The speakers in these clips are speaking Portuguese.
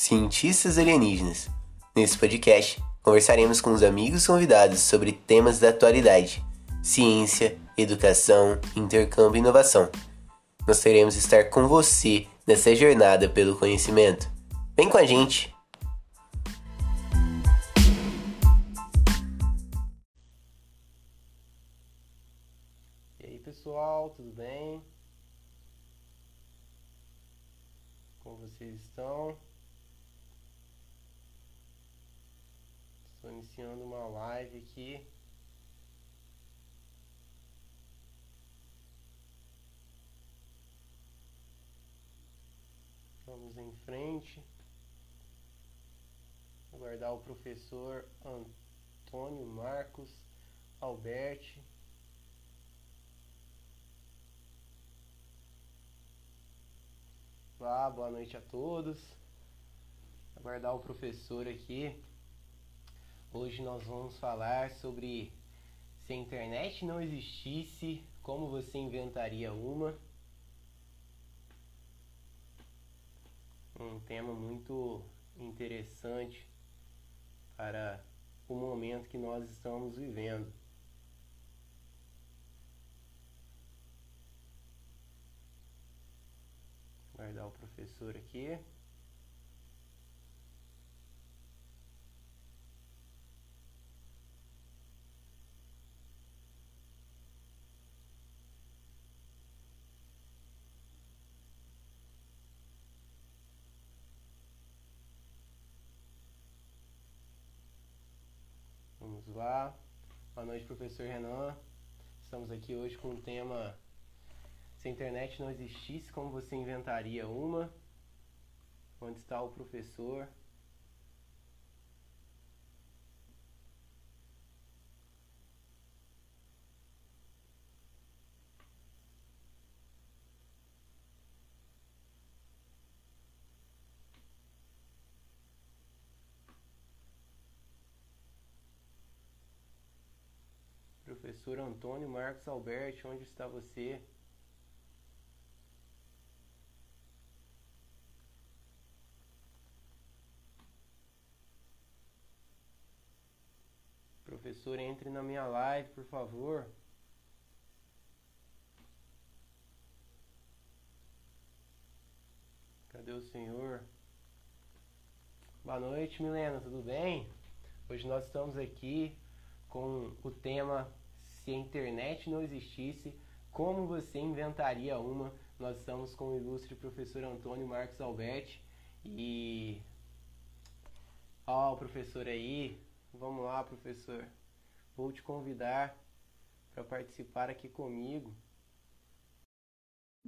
Cientistas Alienígenas. Nesse podcast, conversaremos com os amigos convidados sobre temas da atualidade, ciência, educação, intercâmbio e inovação. Nós teremos estar com você nessa jornada pelo conhecimento. Vem com a gente! E aí pessoal, tudo bem? Como vocês estão? Estou iniciando uma live aqui. Vamos em frente. Aguardar o professor Antônio Marcos Alberti. Olá, boa noite a todos. Aguardar o professor aqui. Hoje nós vamos falar sobre se a internet não existisse, como você inventaria uma. Um tema muito interessante para o momento que nós estamos vivendo. Guardar o professor aqui. Lá. Boa noite, professor Renan. Estamos aqui hoje com o tema Se a internet não existisse, como você inventaria uma? Onde está o professor? Professor Antônio Marcos Alberti, onde está você? Professor, entre na minha live, por favor. Cadê o senhor? Boa noite, Milena, tudo bem? Hoje nós estamos aqui com o tema Se a internet não existisse, como você inventaria uma? Nós estamos com o ilustre professor Antônio Marcos Alberti e. Ó, o professor aí. Vamos lá, professor. Vou te convidar para participar aqui comigo.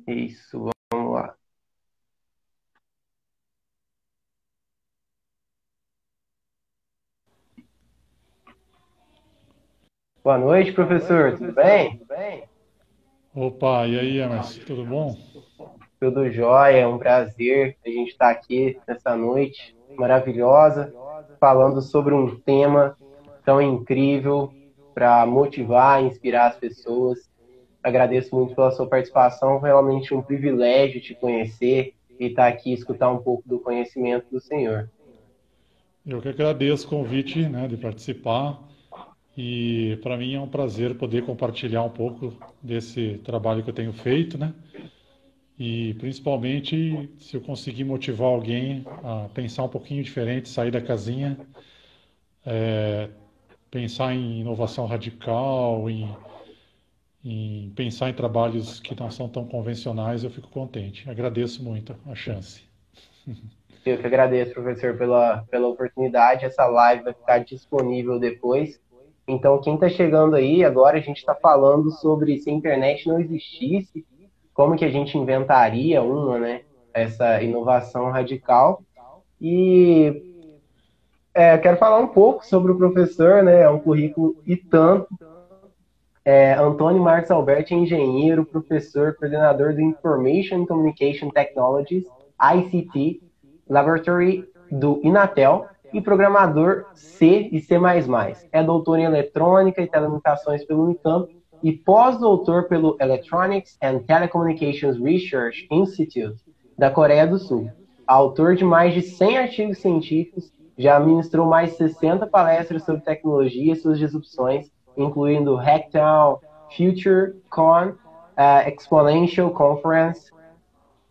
Isso, vamos lá. Boa noite, professor. Tudo bem? Tudo bem? Opa, e aí, Emerson, tudo bom? Tudo jóia, é um prazer a gente estar aqui nessa noite maravilhosa, falando sobre um tema tão incrível para motivar, inspirar as pessoas. Agradeço muito pela sua participação, realmente um privilégio te conhecer e estar aqui escutar um pouco do conhecimento do Senhor. Eu que agradeço o convite né, de participar. E para mim é um prazer poder compartilhar um pouco desse trabalho que eu tenho feito, né? E principalmente se eu conseguir motivar alguém a pensar um pouquinho diferente, sair da casinha, é, pensar em inovação radical, em, em pensar em trabalhos que não são tão convencionais, eu fico contente. Agradeço muito a chance. Eu que agradeço, professor, pela, pela oportunidade. Essa live vai ficar disponível depois. Então, quem está chegando aí, agora a gente está falando sobre se a internet não existisse, como que a gente inventaria uma, né? Essa inovação radical. E é, quero falar um pouco sobre o professor, né? É um currículo e tanto. É, Antônio Marcos Alberti é engenheiro, professor, coordenador do Information Communication Technologies, ICT, Laboratory do Inatel, e programador C e C++. É doutor em eletrônica e telecomunicações pelo Unicamp e pós-doutor pelo Electronics and Telecommunications Research Institute da Coreia do Sul. autor de mais de 100 artigos científicos, já ministrou mais de 60 palestras sobre tecnologia e suas disrupções, incluindo Hacktown, FutureCon, uh, Exponential Conference,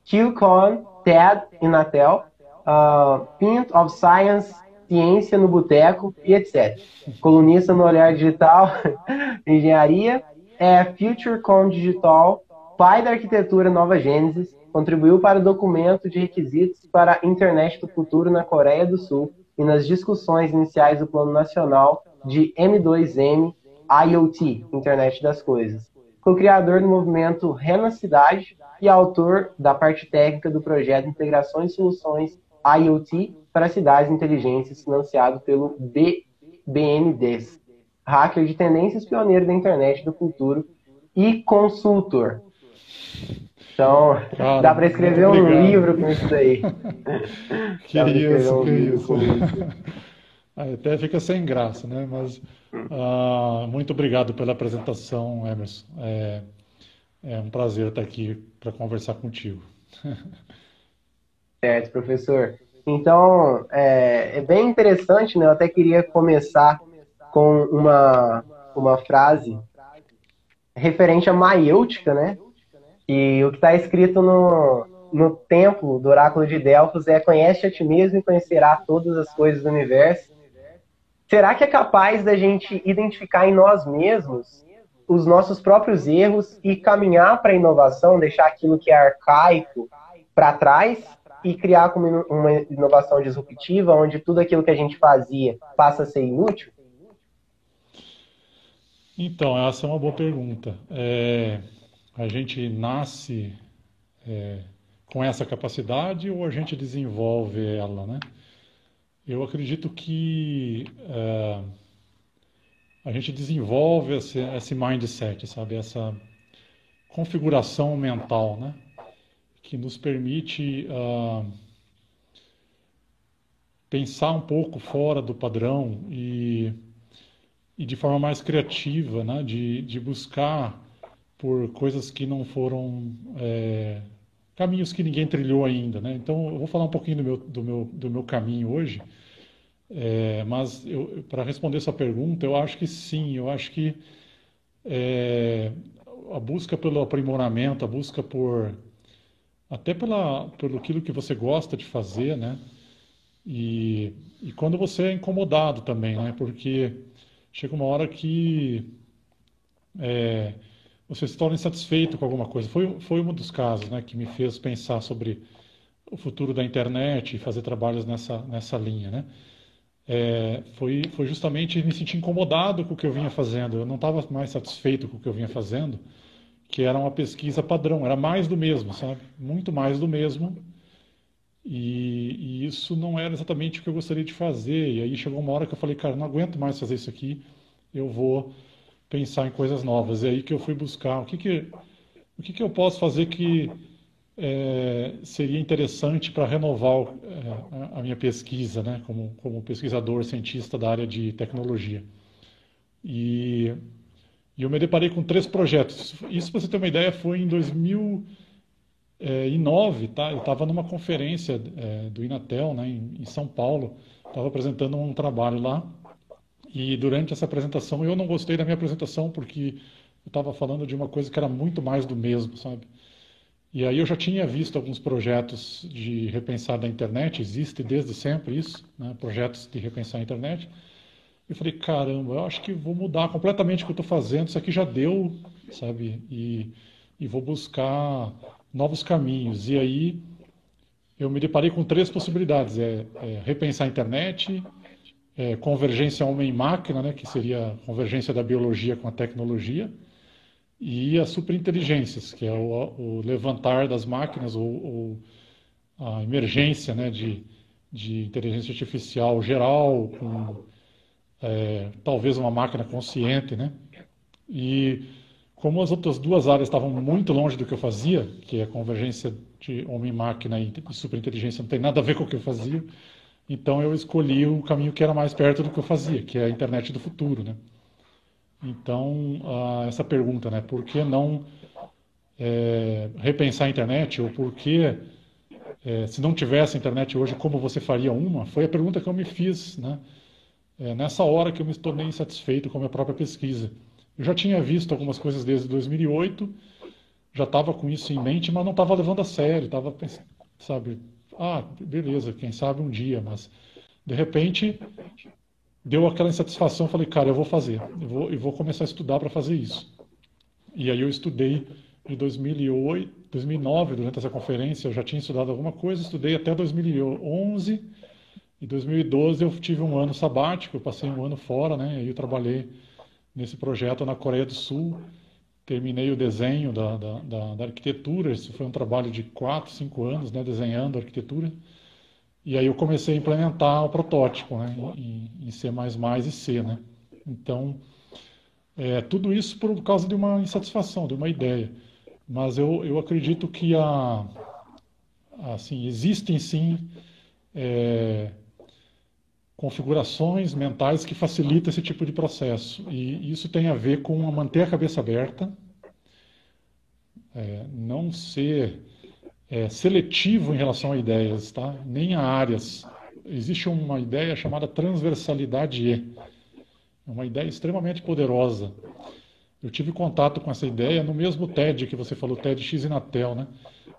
QCon, TED, Inatel, uh, Pint of Science, Ciência no Boteco e etc. Colunista no Olhar Digital, Engenharia, é FutureCon Digital, pai da arquitetura Nova Gênesis, contribuiu para o documento de requisitos para a Internet do Futuro na Coreia do Sul e nas discussões iniciais do Plano Nacional de M2M IoT, Internet das Coisas. Co-criador do movimento Rena Cidade e autor da parte técnica do projeto Integrações e Soluções IoT para cidades inteligentes, financiado pelo B BNDES, hacker de tendências pioneiro da internet do futuro e consultor. Então, Cara, dá para escrever um obrigado. livro com isso daí. que isso, um que isso. Até fica sem graça, né? Mas uh, muito obrigado pela apresentação, Emerson. É, é um prazer estar aqui para conversar contigo. Certo, professor. Então, é, é, bem interessante, né? Eu até queria começar com uma, uma frase referente à maiêutica, né? E o que está escrito no, no templo do oráculo de Delfos é conhece a ti mesmo e conhecerá todas as coisas do universo. Será que é capaz da gente identificar em nós mesmos os nossos próprios erros e caminhar para a inovação, deixar aquilo que é arcaico para trás e criar uma inovação disruptiva, onde tudo aquilo que a gente fazia passa a ser inútil? Então, essa é uma boa pergunta. É, a gente nasce é, com essa capacidade ou a gente desenvolve ela, né? Eu acredito que é, a gente desenvolve esse, esse mindset, sabe? Essa configuração mental, né? Que nos permite uh, pensar um pouco fora do padrão e, e de forma mais criativa, né? De, de buscar por coisas que não foram é, caminhos que ninguém trilhou ainda, né? Então eu vou falar um pouquinho do meu do meu, do meu caminho hoje, é, mas para responder sua pergunta, eu acho que sim, eu acho que é, a busca pelo aprimoramento, a busca por até pela pelo aquilo que você gosta de fazer, né? E, e quando você é incomodado também, né? Porque chega uma hora que é, você se torna insatisfeito com alguma coisa. Foi, foi um dos casos né, que me fez pensar sobre o futuro da internet e fazer trabalhos nessa, nessa linha. Né? É, foi, foi justamente me sentir incomodado com o que eu vinha fazendo. Eu não estava mais satisfeito com o que eu vinha fazendo, que era uma pesquisa padrão, era mais do mesmo, sabe? Muito mais do mesmo. E, e isso não era exatamente o que eu gostaria de fazer. E aí chegou uma hora que eu falei, cara, não aguento mais fazer isso aqui, eu vou pensar em coisas novas. É aí que eu fui buscar o que, que, o que, que eu posso fazer que é, seria interessante para renovar é, a minha pesquisa, né, como, como pesquisador, cientista da área de tecnologia. E, e eu me deparei com três projetos. Isso, para você ter uma ideia, foi em 2009, tá? Eu estava numa conferência é, do Inatel, né, em, em São Paulo, estava apresentando um trabalho lá e durante essa apresentação, eu não gostei da minha apresentação porque eu estava falando de uma coisa que era muito mais do mesmo, sabe? E aí eu já tinha visto alguns projetos de repensar da internet, existe desde sempre isso, né? projetos de repensar a internet. Eu falei, caramba, eu acho que vou mudar completamente o que eu estou fazendo, isso aqui já deu, sabe? E, e vou buscar novos caminhos. E aí eu me deparei com três possibilidades: é, é repensar a internet, é, convergência homem-máquina, né, que seria a convergência da biologia com a tecnologia, e as superinteligências, que é o, o levantar das máquinas ou, ou, a emergência né, de, de inteligência artificial geral, com é, talvez uma máquina consciente. Né? E como as outras duas áreas estavam muito longe do que eu fazia, que é a convergência de homem-máquina e superinteligência não tem nada a ver com o que eu fazia, então eu escolhi o caminho que era mais perto do que eu fazia, que é a internet do futuro, né? Então, essa pergunta, né? Por que não é, repensar a internet ou por que é, se não tivesse internet hoje, como você faria uma? Foi a pergunta que eu me fiz, né? É, nessa hora que eu me tornei insatisfeito com a minha própria pesquisa. Eu já tinha visto algumas coisas desde 2008, já estava com isso em mente, mas não estava levando a sério, estava pensando, sabe, ah, beleza, quem sabe um dia, mas de repente deu aquela insatisfação, falei, cara, eu vou fazer, eu vou, eu vou começar a estudar para fazer isso. E aí eu estudei em 2008, 2009, durante essa conferência, eu já tinha estudado alguma coisa, estudei até 2011. Em 2012 eu tive um ano sabático, eu passei um ano fora, né? Aí eu trabalhei nesse projeto na Coreia do Sul, terminei o desenho da, da, da, da arquitetura, isso foi um trabalho de 4, 5 anos, né? Desenhando a arquitetura. E aí eu comecei a implementar o protótipo, né? Em, em C++ e C, né? Então, é, tudo isso por causa de uma insatisfação, de uma ideia. Mas eu, eu acredito que a, assim, existem sim é, configurações mentais que facilitam esse tipo de processo. E isso tem a ver com manter a cabeça aberta, é, não ser é, seletivo em relação a ideias, tá? nem a áreas. Existe uma ideia chamada transversalidade E, é uma ideia extremamente poderosa. Eu tive contato com essa ideia no mesmo TED que você falou, TED X Inatel, né?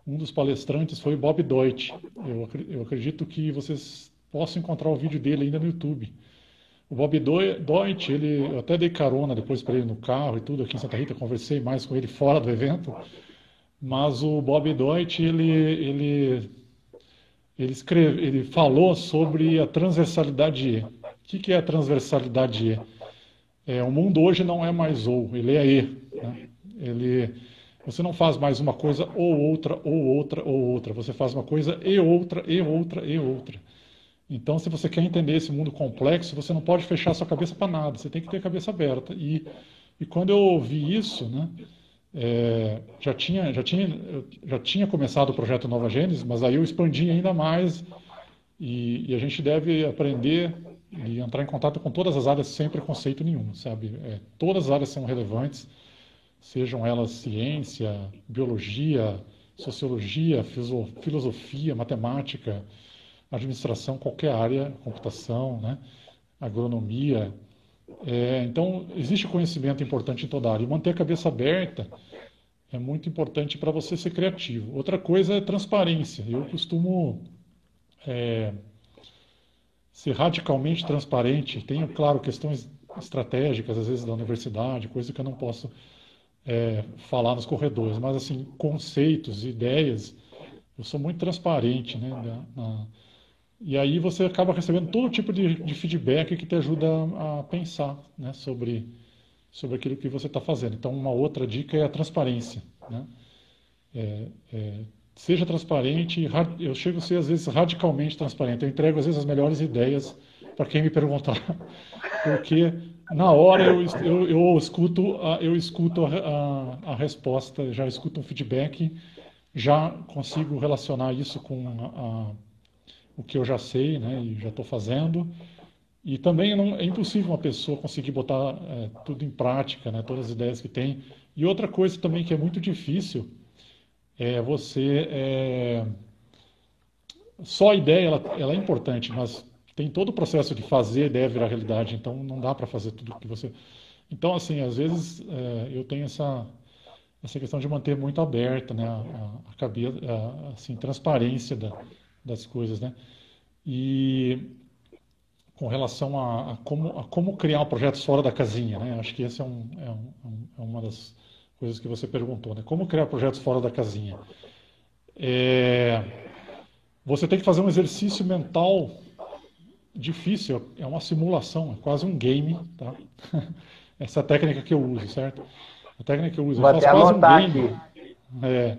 Um dos palestrantes foi Bob Deutsch. Eu, eu acredito que vocês possam encontrar o vídeo dele ainda no YouTube. O Bob Deutsch, ele, eu até dei carona depois para ele no carro e tudo aqui em Santa Rita, conversei mais com ele fora do evento. Mas o Bob Deutsch, ele, ele, ele, escreve, ele falou sobre a transversalidade E. O que, que é a transversalidade E? É, o mundo hoje não é mais ou, ele é e. Né? Ele, você não faz mais uma coisa ou outra, ou outra, ou outra. Você faz uma coisa e outra, e outra, e outra. Então, se você quer entender esse mundo complexo, você não pode fechar sua cabeça para nada. Você tem que ter a cabeça aberta. E, e quando eu ouvi isso, né, é, já tinha já tinha já tinha começado o projeto Nova Gênesis, mas aí eu expandi ainda mais. E, e a gente deve aprender e entrar em contato com todas as áreas sem preconceito nenhum, sabe? É, todas as áreas são relevantes, sejam elas ciência, biologia, sociologia, filosofia, matemática, administração, qualquer área, computação, né? agronomia. É, então, existe conhecimento importante em toda área. E manter a cabeça aberta é muito importante para você ser criativo. Outra coisa é transparência. Eu costumo é, ser radicalmente transparente. Tenho, claro, questões estratégicas, às vezes, da universidade, coisa que eu não posso é, falar nos corredores, mas, assim, conceitos, ideias, eu sou muito transparente, né? Na, na, e aí você acaba recebendo todo tipo de, de feedback que te ajuda a, a pensar né? sobre, sobre aquilo que você está fazendo. Então, uma outra dica é a transparência, né? É, é, seja transparente. Eu chego a ser, às vezes, radicalmente transparente. Eu entrego, às vezes, as melhores ideias para quem me perguntar. Porque, na hora, eu, eu, eu escuto, a, eu escuto a, a, a, resposta, já escuto um feedback, já consigo relacionar isso com o que eu já sei né, e já estou fazendo. E também não, é impossível uma pessoa conseguir botar é, tudo em prática, né, todas as ideias que tem. E outra coisa também que é muito difícil é, você é, só a ideia ela, ela, é importante, mas tem todo o processo de fazer a ideia virar realidade. Então não dá para fazer tudo que você. Então assim, às vezes é, eu tenho essa essa questão de manter muito aberta, né, a, a, cabeça, a, assim, transparência da, das coisas, né? E com relação a, a, como, a como criar projetos fora da casinha, né? Acho que esse é, um, é, um, é uma das coisas que você perguntou, né? Como criar projetos fora da casinha? É, você tem que fazer um exercício mental difícil, é uma simulação, é quase um game, tá? Essa é técnica que eu uso, certo? A técnica que eu uso, Vou eu faço quase um game. É,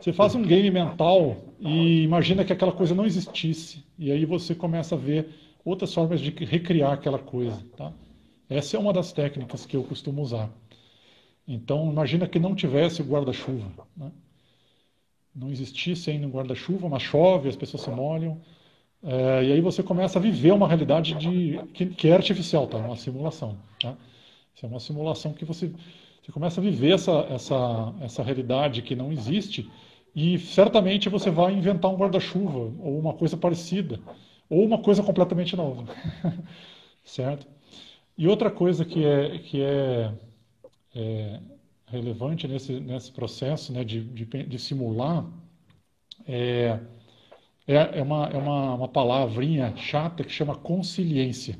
você faz um game mental e imagina que aquela coisa não existisse, e aí você começa a ver outras formas de recriar aquela coisa, tá? Essa é uma das técnicas que eu costumo usar. Então, imagina que não tivesse o guarda-chuva. Né? Não existisse ainda um guarda-chuva, mas chove, as pessoas se molham. É, e aí você começa a viver uma realidade de, que, que é artificial, tá? uma simulação. Tá? Isso é uma simulação que você, você começa a viver essa, essa, essa realidade que não existe E certamente você vai inventar um guarda-chuva ou uma coisa parecida, ou uma coisa completamente nova. certo? E outra coisa que é, que é, é relevante nesse, nesse processo né, de, de, de simular é, é, é, uma, é uma, uma palavrinha chata que chama consciência.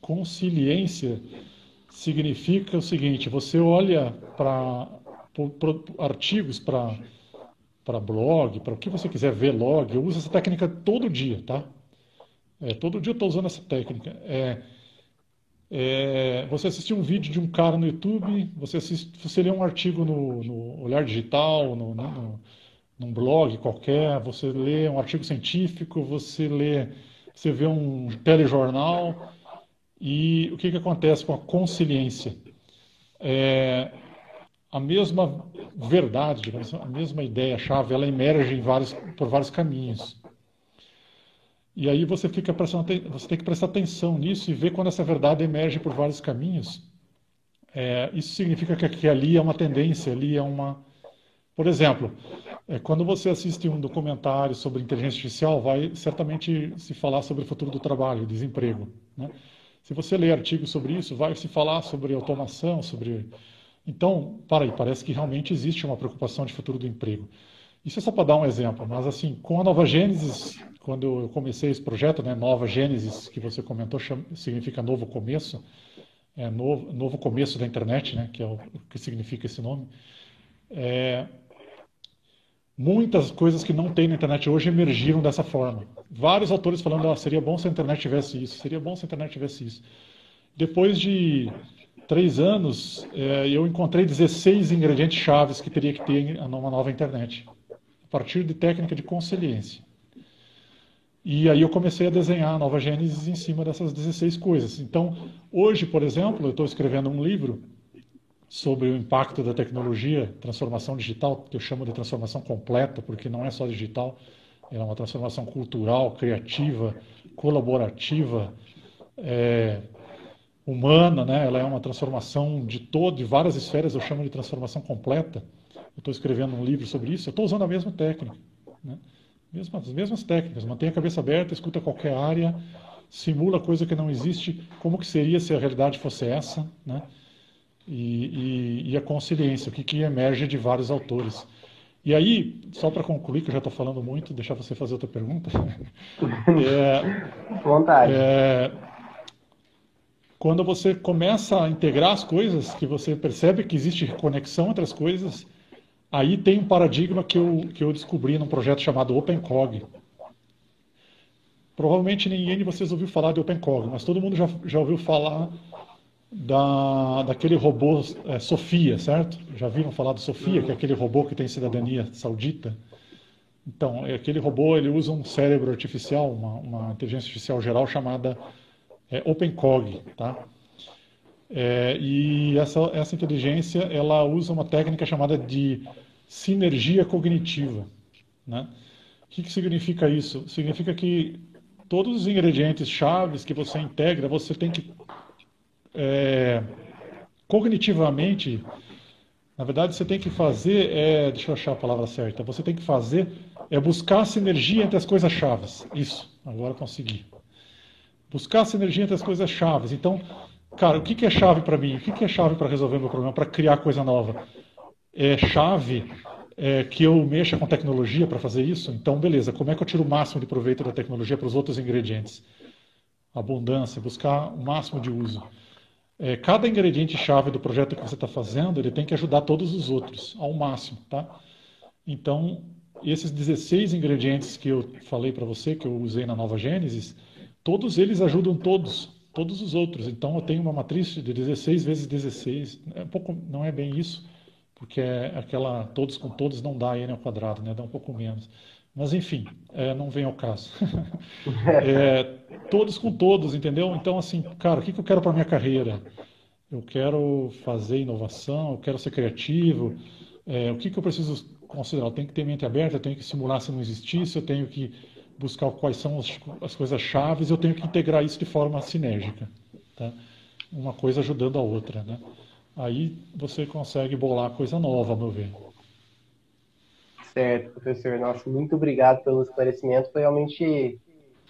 Consciência significa o seguinte: você olha para artigos, para blog, para o que você quiser ver log, eu uso essa técnica todo dia, tá? É, todo dia eu estou usando essa técnica. É, é, você assistir um vídeo de um cara no YouTube, você, assiste, você lê um artigo no, no Olhar Digital, no, no, num blog qualquer, você lê um artigo científico, você lê, você vê um telejornal, e o que, que acontece com a consciência? É, a mesma verdade, digamos, a mesma ideia-chave, ela emerge em vários, por vários caminhos. E aí você fica prestando, você tem que prestar atenção nisso e ver quando essa verdade emerge por vários caminhos. É, isso significa que, que ali é uma tendência, ali é uma. Por exemplo, é, quando você assiste um documentário sobre inteligência artificial, vai certamente se falar sobre o futuro do trabalho, desemprego. Né? Se você ler artigos sobre isso, vai se falar sobre automação, sobre então, para aí, parece que realmente existe uma preocupação de futuro do emprego. Isso é só para dar um exemplo, mas assim, com a Nova Gênesis, quando eu comecei esse projeto, né, Nova Gênesis, que você comentou, chama, significa novo começo, é novo, novo começo da internet, né, que é o, que significa esse nome. É, muitas coisas que não tem na internet hoje emergiram dessa forma. Vários autores falando, ah, seria bom se a internet tivesse isso, seria bom se a internet tivesse isso. Depois de três anos, é, eu encontrei 16 ingredientes chaves que teria que ter numa nova internet, a partir de técnica de consciência. E aí eu comecei a desenhar a nova Gênesis em cima dessas 16 coisas. Então, hoje, por exemplo, eu estou escrevendo um livro sobre o impacto da tecnologia, transformação digital, que eu chamo de transformação completa, porque não é só digital, é uma transformação cultural, criativa, colaborativa, é, humana, né? Ela é uma transformação de todo, de várias esferas. Eu chamo de transformação completa. Eu estou escrevendo um livro sobre isso. Eu estou usando a mesma técnica, né? Mesmas, as mesmas técnicas. Mantenha a cabeça aberta, escuta qualquer área, simula coisa que não existe. Como que seria se a realidade fosse essa, né? E, e, e a consciência, o que, que emerge de vários autores. E aí, só para concluir, que eu já estou falando muito, deixar você fazer outra pergunta. é, Vontade. É, quando você começa a integrar as coisas, que você percebe que existe conexão entre as coisas, aí tem um paradigma que eu, que eu descobri num projeto chamado OpenCog. Provavelmente ninguém de vocês ouviu falar de OpenCog, mas todo mundo já, já ouviu falar da, daquele robô é, Sofia, certo? Já viram falar do Sofia, que é aquele robô que tem cidadania saudita? Então, é aquele robô ele usa um cérebro artificial, uma, uma inteligência artificial geral chamada é OpenCog, tá? É, e essa, essa inteligência ela usa uma técnica chamada de sinergia cognitiva. Né? O que, que significa isso? Significa que todos os ingredientes chaves que você integra, você tem que é, cognitivamente, na verdade, você tem que fazer, é, deixa eu achar a palavra certa, você tem que fazer é buscar sinergia entre as coisas chaves. Isso, agora consegui. Buscar sinergia entre as coisas chaves. Então, cara, o que, é chave para mim? O que, é chave para resolver meu problema, para criar coisa nova? É chave é, que eu mexa com tecnologia para fazer isso? Então, beleza, como é que eu tiro o máximo de proveito da tecnologia para os outros ingredientes? Abundância, buscar o máximo de uso. É, cada ingrediente chave do projeto que você está fazendo, ele tem que ajudar todos os outros ao máximo, tá? Então, esses 16 ingredientes que eu falei para você, que eu usei na Nova Gênesis, todos eles ajudam todos, todos os outros. Então eu tenho uma matriz de 16 vezes 16. É um pouco, não é bem isso, porque é aquela todos com todos não dá n ao quadrado, né? Dá um pouco menos. Mas enfim, é, não vem ao caso. é, todos com todos, entendeu? Então assim, cara, o que, que eu quero para minha carreira? Eu quero fazer inovação, eu quero ser criativo. É, o que, que eu preciso considerar? Eu tenho que ter mente aberta, eu tenho que simular se não existisse, eu tenho que buscar quais são as, as coisas chaves, eu tenho que integrar isso de forma sinérgica, tá? Uma coisa ajudando a outra, né? Aí você consegue bolar coisa nova, meu ver. Certo, professor. Nossa, muito obrigado pelo esclarecimento. Foi realmente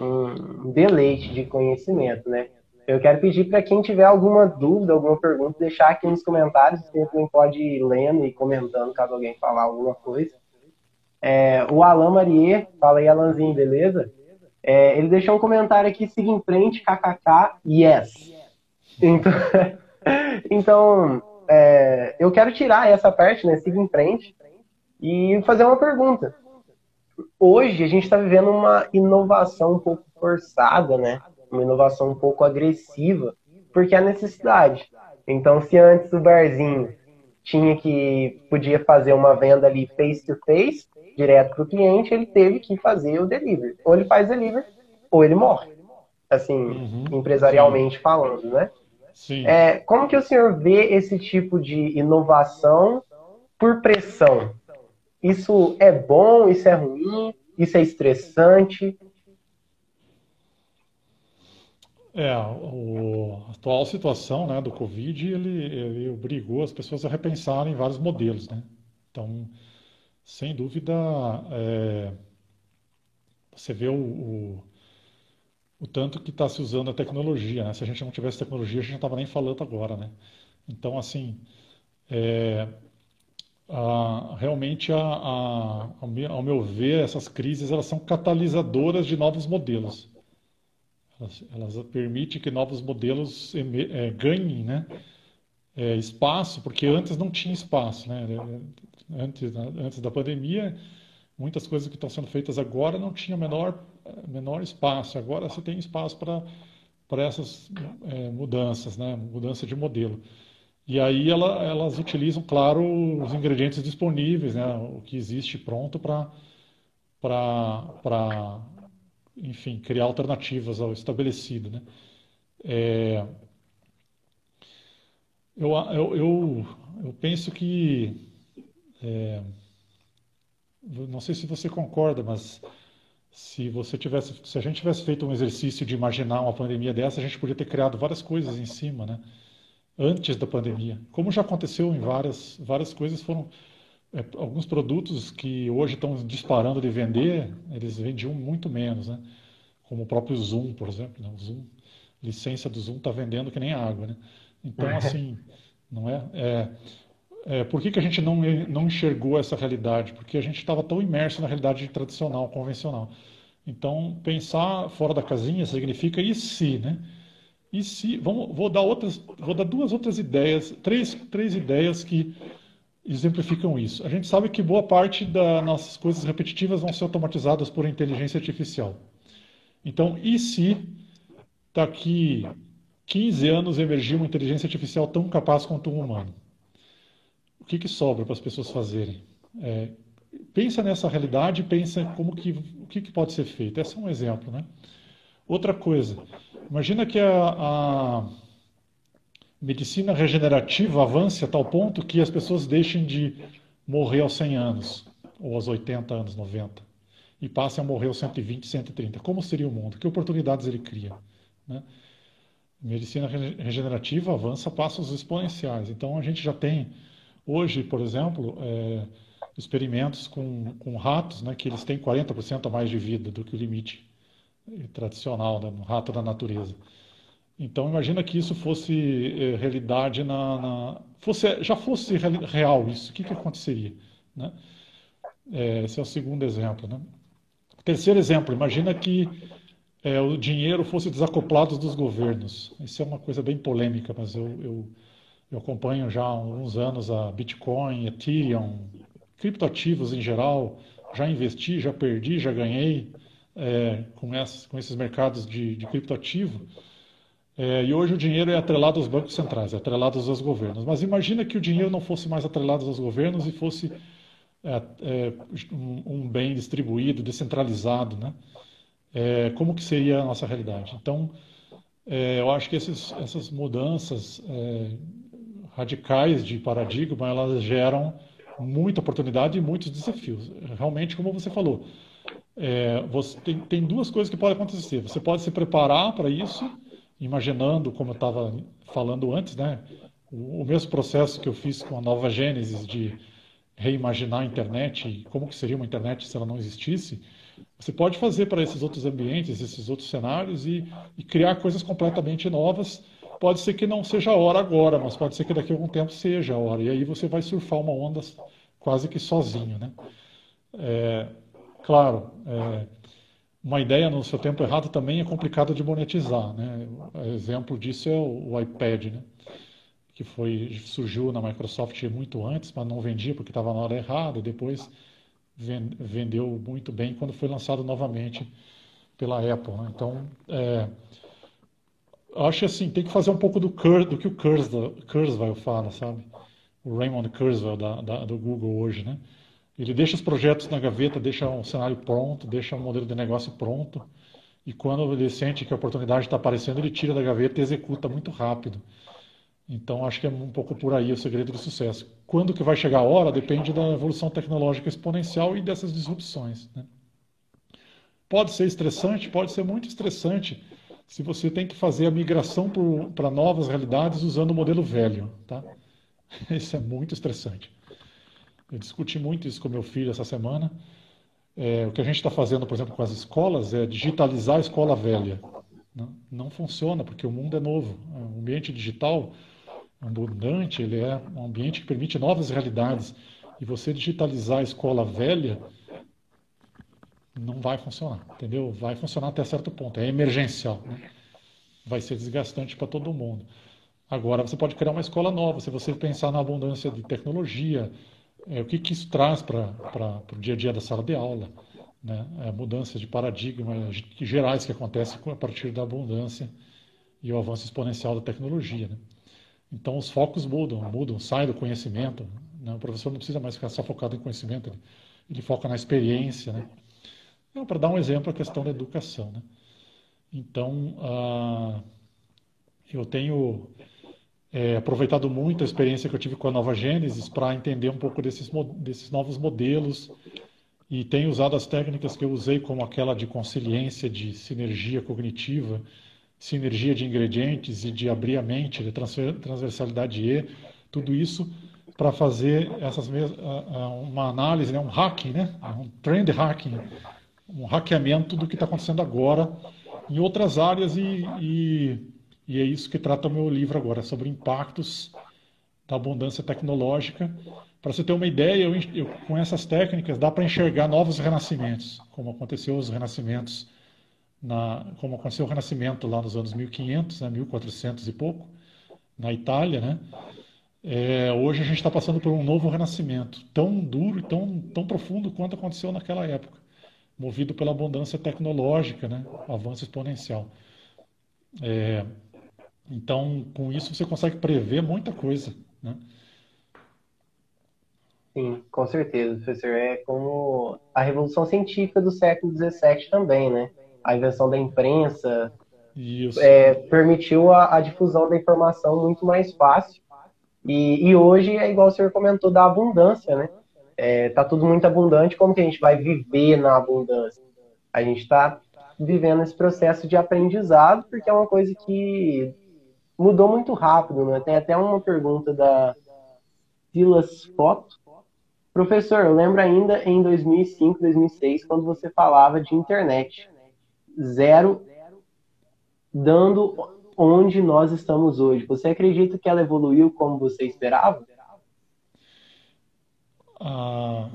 um deleite de conhecimento, né? Eu quero pedir para quem tiver alguma dúvida, alguma pergunta, deixar aqui nos comentários. Você também pode ir lendo e comentando caso alguém falar alguma coisa. É, o Alan Marie, fala aí, Alanzinho, beleza? É, ele deixou um comentário aqui, siga em frente, kkk, yes. Então, então é, eu quero tirar essa parte, né, siga em frente, e fazer uma pergunta. Hoje a gente está vivendo uma inovação um pouco forçada, né? Uma inovação um pouco agressiva, porque é a necessidade. Então, se antes o barzinho tinha que podia fazer uma venda ali face to face, direto para o cliente, ele teve que fazer o delivery. Ou ele faz delivery, ou ele morre. Assim, uhum, empresarialmente sim. falando, né? Sim. É, como que o senhor vê esse tipo de inovação por pressão? Isso é bom? Isso é ruim? Isso é estressante? É, o, a atual situação né, do Covid, ele, ele obrigou as pessoas a repensarem vários modelos, né? Então, sem dúvida, é, você vê o, o, o tanto que está se usando a tecnologia, né? Se a gente não tivesse tecnologia, a gente não estava nem falando agora, né? Então, assim, é, a, realmente, a, a, ao, meu, ao meu ver, essas crises elas são catalisadoras de novos modelos. Elas, elas permitem que novos modelos é, ganhem né, é, espaço, porque antes não tinha espaço. Né? Antes, antes da pandemia, muitas coisas que estão sendo feitas agora não tinham menor, menor espaço. Agora você tem espaço para para essas é, mudanças, né? mudança de modelo. E aí ela, elas utilizam, claro, os ingredientes disponíveis, né? o que existe pronto para, enfim, criar alternativas ao estabelecido. Né? É, eu, eu, eu, penso que, é, não sei se você concorda, mas se você tivesse, se a gente tivesse feito um exercício de imaginar uma pandemia dessa, a gente podia ter criado várias coisas em cima, né? antes da pandemia. Como já aconteceu em várias, várias coisas, foram é, alguns produtos que hoje estão disparando de vender, eles vendiam muito menos, né? Como o próprio Zoom, por exemplo. Né? O Zoom, licença do Zoom está vendendo que nem água, né? Então, assim, não é? é, é por que, que a gente não, não enxergou essa realidade? Porque a gente estava tão imerso na realidade tradicional, convencional. Então, pensar fora da casinha significa e se, né? E se vamos, vou dar outras, vou dar duas outras ideias, três, três ideias que exemplificam isso. A gente sabe que boa parte das nossas coisas repetitivas vão ser automatizadas por inteligência artificial. Então, e se daqui 15 anos emergir uma inteligência artificial tão capaz quanto um humano? Que, que sobra para as pessoas fazerem? É, pensa nessa realidade, pensa como que o que, que pode ser feito. Esse é um exemplo, né? Outra coisa, Imagina que a, a medicina regenerativa avance a tal ponto que as pessoas deixem de morrer aos 100 anos, ou aos 80 anos, 90, e passem a morrer aos 120, 130. Como seria o mundo? Que oportunidades ele cria? Né? Medicina regenerativa avança passos exponenciais. Então, a gente já tem, hoje, por exemplo, é, experimentos com, com ratos, né, que eles têm 40% a mais de vida do que o limite tradicional, né, no rato da natureza. Então imagina que isso fosse eh, realidade na, na, fosse já fosse real isso, o que que aconteceria, né? É, esse é o segundo exemplo, né? Terceiro exemplo, imagina que é, o dinheiro fosse desacoplado dos governos. Isso é uma coisa bem polêmica, mas eu, eu, eu acompanho já há alguns anos a Bitcoin, Ethereum, criptoativos em geral. Já investi, já perdi, já ganhei é, com, com, esses mercados de, de criptoativo. É, e hoje o dinheiro é atrelado aos bancos centrais, é atrelado aos governos. Mas imagina que o dinheiro não fosse mais atrelado aos governos e fosse é, é um, um, bem distribuído, descentralizado, né? É, como que seria a nossa realidade? Então, é, eu acho que esses, essas mudanças radicais de paradigma, elas geram muita oportunidade e muitos desafios. Realmente, como você falou, é, você tem, tem, duas coisas que podem acontecer. Você pode se preparar para isso, imaginando, como eu estava falando antes, né? O, o, mesmo processo que eu fiz com a nova Gênesis de reimaginar a internet, como que seria uma internet se ela não existisse, você pode fazer para esses outros ambientes, esses outros cenários e, e, criar coisas completamente novas. Pode ser que não seja a hora agora, mas pode ser que daqui a algum tempo seja a hora. E aí você vai surfar uma onda quase que sozinho, né? É, claro, é, uma ideia no seu tempo errado também é complicado de monetizar, né? Exemplo disso é o, o iPad, né? Que foi surgiu na Microsoft muito antes, mas não vendia porque estava na hora errada. Depois vendeu muito bem quando foi lançado novamente pela Apple. Né? Então, é, acho assim, tem que fazer um pouco do, do que o Kurzweil fala, sabe? O Raymond Kurzweil da, da, do Google hoje, né? Ele deixa os projetos na gaveta, deixa um cenário pronto, deixa um modelo de negócio pronto, e quando ele sente que a oportunidade está aparecendo, ele tira da gaveta e executa muito rápido. Então, acho que é um pouco por aí o segredo do sucesso. Quando que vai chegar a hora depende da evolução tecnológica exponencial e dessas disrupções. Né? Pode ser estressante, pode ser muito estressante se você tem que fazer a migração para novas realidades usando o modelo velho. Tá? Isso é muito estressante. Eu discuti muito isso com meu filho essa semana. É, o que a gente está fazendo, por exemplo, com as escolas é digitalizar a escola velha. Não, funciona, porque o mundo é novo. O ambiente digital abundante, ele é um ambiente que permite novas realidades. E você digitalizar a escola velha não vai funcionar, entendeu? Vai funcionar até certo ponto, é emergencial. Né? Vai ser desgastante para todo mundo. Agora, você pode criar uma escola nova, se você pensar na abundância de tecnologia, é, o que, que isso traz para o dia a dia da sala de aula, né? É, mudanças de paradigma gerais que acontecem a partir da abundância e o avanço exponencial da tecnologia. Né? Então os focos mudam, mudam, sai do conhecimento. Né? O professor não precisa mais ficar só focado em conhecimento, ele, ele foca na experiência. Né? Então, para dar um exemplo, a questão da educação. Né? Então, ah, eu tenho é, aproveitado muito a experiência que eu tive com a Nova Gênesis para entender um pouco desses, desses novos modelos e tenho usado as técnicas que eu usei, como aquela de consciência, de sinergia cognitiva, sinergia de ingredientes e de abrir a mente, de transversalidade E, tudo isso para fazer essas uma análise, né, um hacking, né, um trend hacking, um hackeamento do que está acontecendo agora em outras áreas e, e, e, é isso que trata o meu livro agora, sobre impactos da abundância tecnológica. Para você ter uma ideia, eu, eu, com essas técnicas dá para enxergar novos renascimentos, como aconteceu os renascimentos na, como aconteceu o Renascimento lá nos anos 1500, né, 1400 e pouco, na Itália, né? É, hoje a gente está passando por um novo renascimento, tão duro e tão, tão profundo quanto aconteceu naquela época, movido pela abundância tecnológica, né? avanço exponencial. É, então, com isso você consegue prever muita coisa. Né? Sim, com certeza, professor. É como a revolução científica do século XVII também, né? a invenção da imprensa é, permitiu a, a, difusão da informação muito mais fácil. E, e, hoje é igual o senhor comentou da abundância, né? É, tá tudo muito abundante, como que a gente vai viver na abundância? A gente está vivendo esse processo de aprendizado, porque é uma coisa que mudou muito rápido, né? Tem até uma pergunta da Silas Foto. Professor, eu lembro ainda em 2005, 2006, quando você falava de internet zero, dando onde nós estamos hoje. Você acredita que ela evoluiu como você esperava? Ah,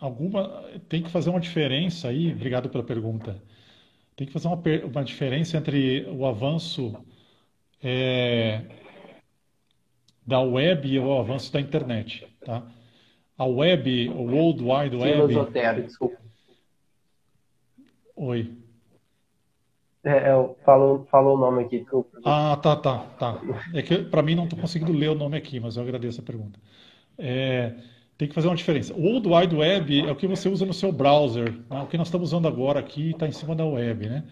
alguma tem que fazer uma diferença aí. Obrigado pela pergunta. Tem que fazer uma, uma diferença entre o avanço é, da web e o avanço da internet, tá? A web, o World Wide Web. Zotero, desculpa. Oi. É, é, falou, falou o nome aqui, desculpa. Ah, tá, tá, tá. É que para mim não estou conseguindo ler o nome aqui, mas eu agradeço a pergunta. É, tem que fazer uma diferença. O World Wide Web é o que você usa no seu browser. Né? O que nós estamos usando agora aqui está em cima da web, né?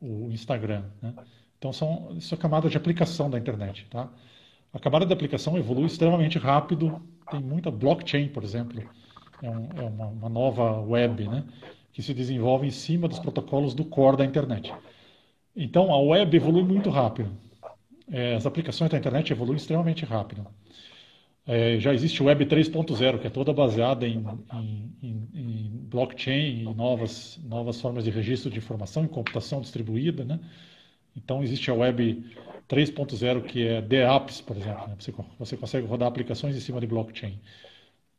O Instagram. Né? Então, são, isso é a camada de aplicação da internet. Tá? A camada de aplicação evolui extremamente rápido. Tem muita blockchain, por exemplo. É, um, é uma, uma, nova web, né? Que se desenvolve em cima dos protocolos do core da internet. Então, a web evolui muito rápido. É, as aplicações da internet evoluem extremamente rápido. É, já existe Web 3.0, que é toda baseada em, em, em, em, blockchain e novas, novas formas de registro de informação e computação distribuída. Né? Então, existe a Web 3.0, que é DApps, por exemplo. Né? Você, você consegue rodar aplicações em cima de blockchain.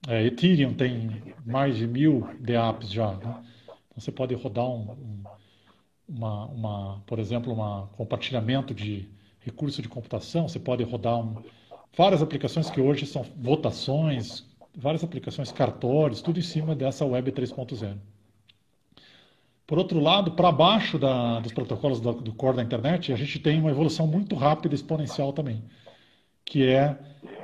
É, Ethereum tem mais de mil DApps já. Né? Então, você pode rodar um, um, uma, uma, por exemplo, um compartilhamento de recurso de computação. Você pode rodar um, várias aplicações que hoje são votações, várias aplicações cartórios, tudo em cima dessa Web 3.0. Por outro lado, para baixo da, dos protocolos do, do, core da internet, a gente tem uma evolução muito rápida e exponencial também, que é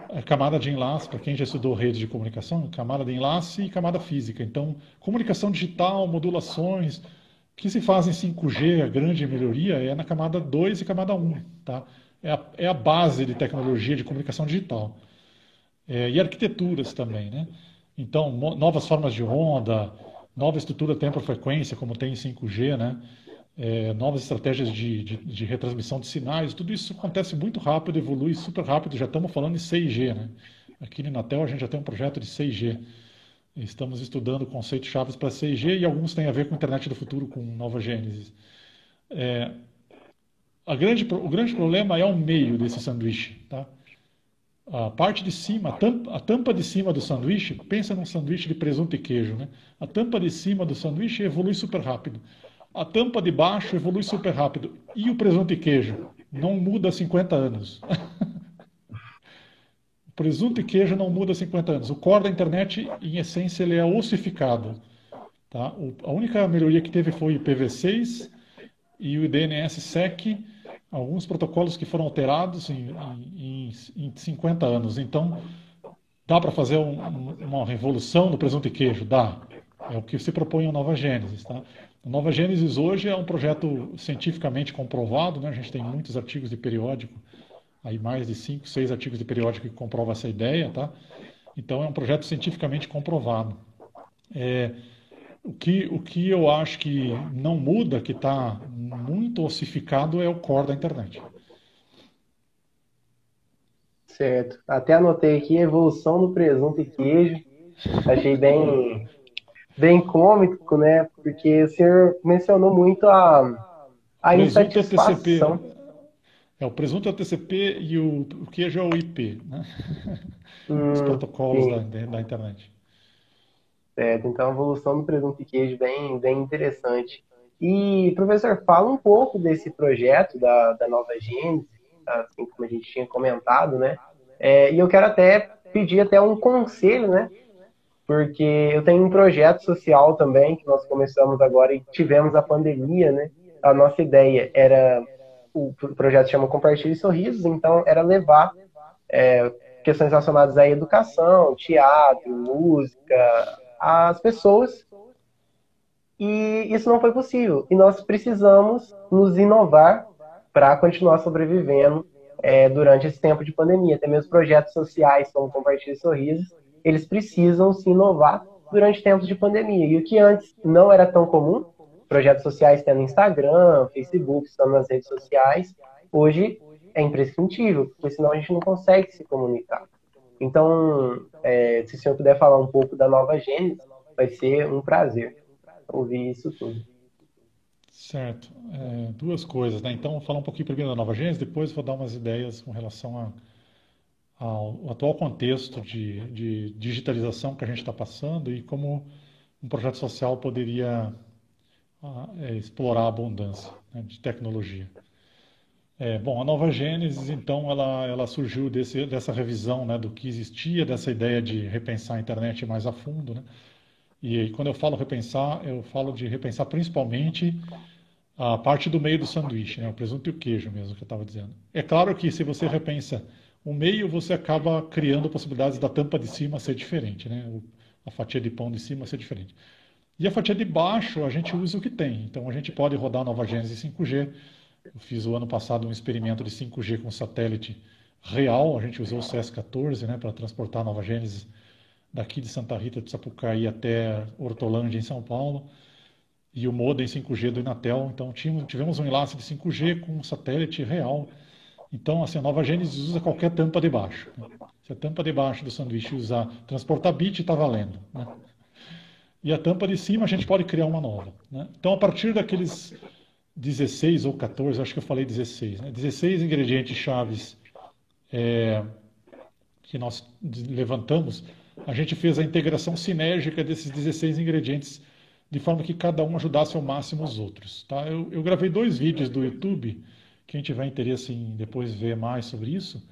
a camada de enlace, para quem já estudou redes de comunicação, camada de enlace e camada física. Então, comunicação digital, modulações, que se fazem 5G, a grande melhoria é na camada 2 e camada 1, tá? É a, é a base de tecnologia de comunicação digital. É, e arquiteturas também, né? Então, novas formas de onda, nova estrutura tempo-frequência, como tem em 5G, né? É, novas estratégias de, de, de, retransmissão de sinais, tudo isso acontece muito rápido, evolui super rápido, já estamos falando em 6G, né? Aqui no Inatel a gente já tem um projeto de 6G. Estamos estudando conceitos chaves para 6G e alguns têm a ver com a internet do futuro, com nova Gênesis. É, grande, o grande problema é o meio desse sanduíche, tá? a parte de cima, a tampa, a tampa, de cima do sanduíche, pensa num sanduíche de presunto e queijo, né? A tampa de cima do sanduíche evolui super rápido. A tampa de baixo evolui super rápido. E o presunto e queijo? Não muda há 50 anos. o presunto e queijo não muda há 50 anos. O core da internet, em essência, ele é ossificado. Tá? O, a única melhoria que teve foi o IPv6 e o DNS-SEC alguns protocolos que foram alterados em, em, em 50 anos. Então, dá para fazer um, uma revolução no presunto e queijo? Dá. É o que se propõe a Nova Gênesis. Tá? A Nova Gênesis hoje é um projeto cientificamente comprovado, né? a gente tem muitos artigos de periódico, aí mais de cinco, seis artigos de periódico que comprovam essa ideia. Tá? Então, é um projeto cientificamente comprovado. É, o que, o que eu acho que não muda, que está muito ossificado, é o core da internet. Certo. Até anotei aqui evolução do presunto e queijo. Achei bem, bem cômico, né? Porque o senhor mencionou muito a, a insatisfação. É, o presunto é o TCP e o, o queijo é o IP, né? Hum, Os protocolos da, da internet. Certo, então a evolução do presunto e queijo bem, bem interessante. E, professor, fala um pouco desse projeto da, da Nova Gênesis, assim como a gente tinha comentado, né? É, e eu quero até pedir até um conselho, né? Porque eu tenho um projeto social também, que nós começamos agora e tivemos a pandemia, né? A nossa ideia era, o projeto chama Compartilhe Sorrisos, então era levar é, questões relacionadas à educação, teatro, música, as pessoas e isso não foi possível. E nós precisamos nos inovar para continuar sobrevivendo é, durante esse tempo de pandemia. Até mesmo projetos sociais, como Compartilhe Sorrisos, eles precisam se inovar durante tempos de pandemia. E o que antes não era tão comum, projetos sociais tendo Instagram, Facebook, estando nas redes sociais, hoje é imprescindível, porque senão a gente não consegue se comunicar. Então, é, se o senhor puder falar um pouco da nova Gênesis, vai ser um prazer ouvir isso tudo. Certo. É, duas coisas, né? Então, vou falar um pouquinho primeiro da nova Gênesis, depois vou dar umas ideias com relação a, ao atual contexto de, de digitalização que a gente está passando e como um projeto social poderia é, explorar a abundância né, de tecnologia. É, bom, a nova Gênesis, então, ela, ela surgiu desse, dessa revisão né, do que existia, dessa ideia de repensar a internet mais a fundo. Né? E quando eu falo repensar, eu falo de repensar principalmente a parte do meio do sanduíche, né? o presunto e o queijo mesmo que eu estava dizendo. É claro que se você repensa o meio, você acaba criando possibilidades da tampa de cima ser diferente, né? a fatia de pão de cima ser diferente. E a fatia de baixo, a gente usa o que tem. Então, a gente pode rodar a nova Gênesis 5G, eu fiz o ano passado um experimento de 5G com satélite real. A gente usou o CS-14 né, para transportar a Nova Gênesis daqui de Santa Rita de Sapucaí até Hortolândia, em São Paulo. E o modem 5G do Inatel. Então tivemos um enlace de 5G com um satélite real. Então, assim, a Nova Gênesis usa qualquer tampa de baixo. Né? Se a tampa de baixo do sanduíche usar transportar bit, está valendo. Né? E a tampa de cima a gente pode criar uma nova. Né? Então, a partir daqueles 16 ou 14, acho que eu falei 16, né? 16 ingredientes chaves é, que nós levantamos, a gente fez a integração sinérgica desses 16 ingredientes de forma que cada um ajudasse ao máximo os outros. Tá? Eu, eu gravei dois vídeos do YouTube, quem tiver interesse em depois ver mais sobre isso,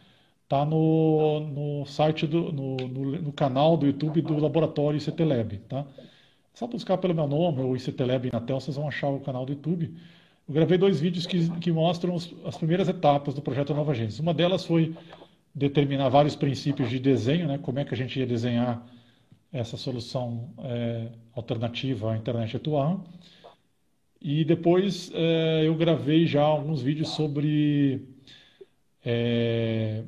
tá no, no site, do, no, no, no canal do YouTube do Laboratório ICTLab. Tá? Só buscar pelo meu nome ou ICTLab na tela, vocês vão achar o canal do YouTube. Eu gravei dois vídeos que, que mostram os, as primeiras etapas do projeto Nova Gênesis. Uma delas foi determinar vários princípios de desenho, né? como é que a gente ia desenhar essa solução é, alternativa à internet atual. E depois é, eu gravei já alguns vídeos sobre é,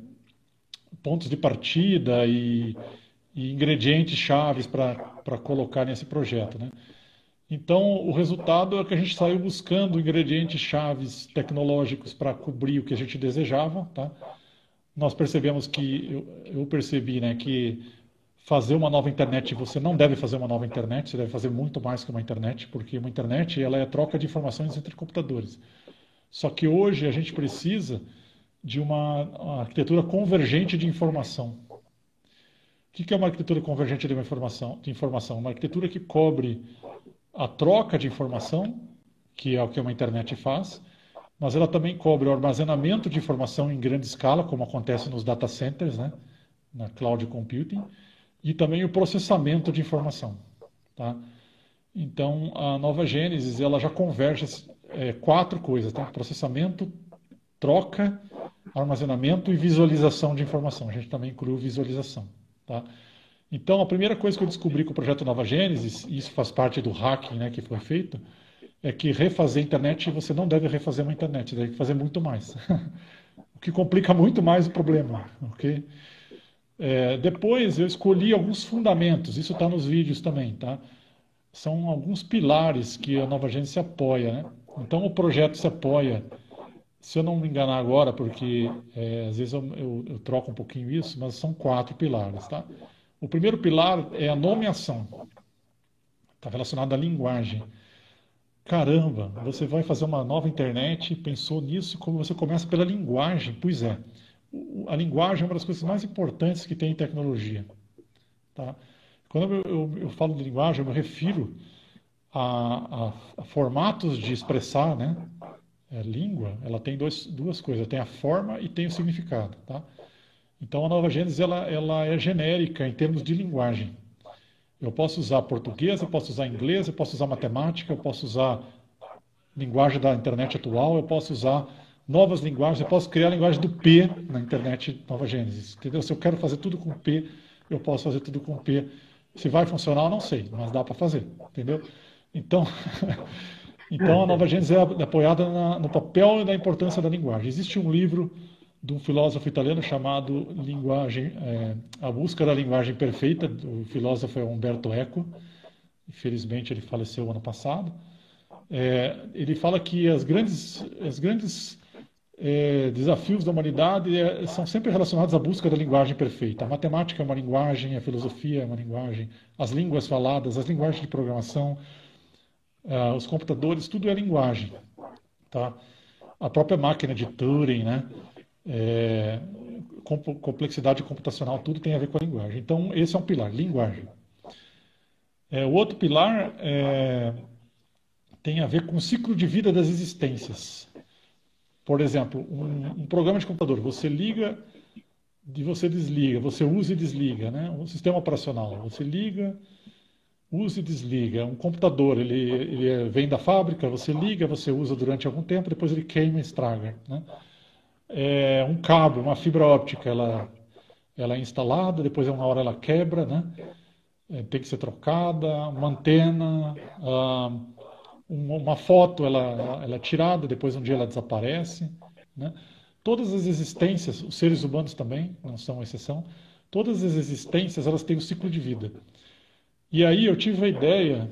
pontos de partida e, e ingredientes chaves para colocar nesse projeto. Né? Então, o resultado é que a gente saiu buscando ingredientes chaves tecnológicos para cobrir o que a gente desejava. Tá? Nós percebemos que, eu, eu percebi né, que fazer uma nova internet, você não deve fazer uma nova internet, você deve fazer muito mais que uma internet, porque uma internet ela é a troca de informações entre computadores. Só que hoje a gente precisa de uma, uma arquitetura convergente de informação. O que é uma arquitetura convergente de, informação, de informação? Uma arquitetura que cobre a troca de informação, que é o que uma internet faz, mas ela também cobre o armazenamento de informação em grande escala, como acontece nos data centers, né? na cloud computing, e também o processamento de informação. Tá? Então, a nova Gênesis ela já converge é, quatro coisas: tá? processamento, troca, armazenamento e visualização de informação. A gente também inclui visualização. Tá? Então, a primeira coisa que eu descobri com o projeto Nova Gênesis, e isso faz parte do hacking né, que foi feito, é que refazer a internet, você não deve refazer uma internet, deve fazer muito mais. o que complica muito mais o problema. ok? É, depois eu escolhi alguns fundamentos, isso está nos vídeos também, tá? São alguns pilares que a Nova Gênesis apoia, né? Então o projeto se apoia, se eu não me enganar agora, porque é, às vezes eu, eu, eu, troco um pouquinho isso, mas são quatro pilares, tá? O primeiro pilar é a nomeação, está relacionado à linguagem. Caramba, você vai fazer uma nova internet, pensou nisso, como você começa pela linguagem? Pois é a linguagem é uma das coisas mais importantes que tem em tecnologia. Tá? Quando eu, eu, eu falo de linguagem, eu me refiro a, a, a formatos de expressar, né? É, língua, ela tem dois, duas coisas, tem a forma e tem o significado, tá? Então a Nova Gênesis ela, ela é genérica em termos de linguagem. Eu posso usar português, eu posso usar inglês, eu posso usar matemática, eu posso usar linguagem da internet atual, eu posso usar novas linguagens. Eu posso criar a linguagem do P na internet Nova Gênesis. Entendeu? Se eu quero fazer tudo com P, eu posso fazer tudo com P. Se vai funcionar, eu não sei, mas dá para fazer. Entendeu? Então, então a Nova Gênesis é apoiada na, no papel e na importância da linguagem. Existe um livro de um filósofo italiano chamado Linguagem, é, A Busca da Linguagem Perfeita. O filósofo é Umberto Eco. Infelizmente, ele faleceu ano passado. É, ele fala que as grandes, as grandes é, desafios da humanidade é, são sempre relacionados à busca da linguagem perfeita. A matemática é uma linguagem, a filosofia é uma linguagem, as línguas faladas, as linguagens de programação, uh, os computadores, tudo é linguagem. Tá? A própria máquina de Turing, né? É, complexidade computacional, tudo tem a ver com a linguagem. Então, esse é um pilar, linguagem. É, o outro pilar é, tem a ver com o ciclo de vida das existências. Por exemplo, um, um, programa de computador, você liga e você desliga, você usa e desliga, né? Um sistema operacional, você liga, usa e desliga. Um computador, ele, ele é, vem da fábrica, você liga, você usa durante algum tempo, depois ele queima e estraga, né? É, um cabo, uma fibra óptica, ela, ela é instalada, depois uma hora ela quebra, né? É, tem que ser trocada, uma antena, ah, uma foto ela, ela é tirada, depois um dia ela desaparece. Né? Todas as existências, os seres humanos também, não são exceção, todas as existências elas têm um ciclo de vida. E aí eu tive a ideia,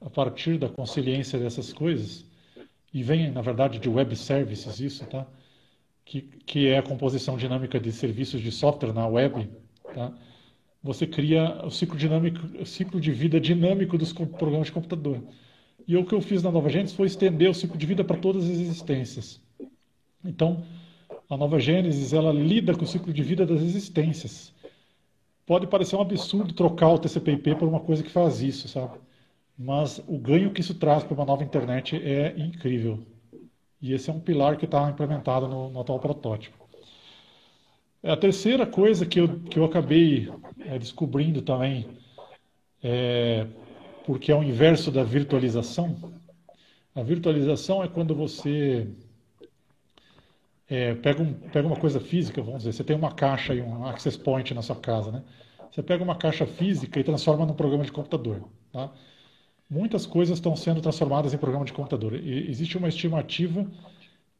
a partir da consciência dessas coisas, e vem, na verdade, de web services isso, tá? Que, que é a composição dinâmica de serviços de software na web, tá? você cria o ciclo, dinâmico, o ciclo de vida dinâmico dos programas de computador. E o que eu fiz na Nova Gênesis foi estender o ciclo de vida para todas as existências. Então, a Nova Gênesis ela lida com o ciclo de vida das existências. Pode parecer um absurdo trocar o TCP/IP por uma coisa que faz isso, sabe? Mas o ganho que isso traz para uma nova internet é incrível. E esse é um pilar que está implementado no, no, atual protótipo. A terceira coisa que eu, que eu acabei é, descobrindo também, é, porque é o inverso da virtualização. A virtualização é quando você é, pega, um, pega uma coisa física, vamos dizer, você tem uma caixa e um access point na sua casa, né? Você pega uma caixa física e transforma num programa de computador, tá? Muitas coisas estão sendo transformadas em programa de computador. E existe uma estimativa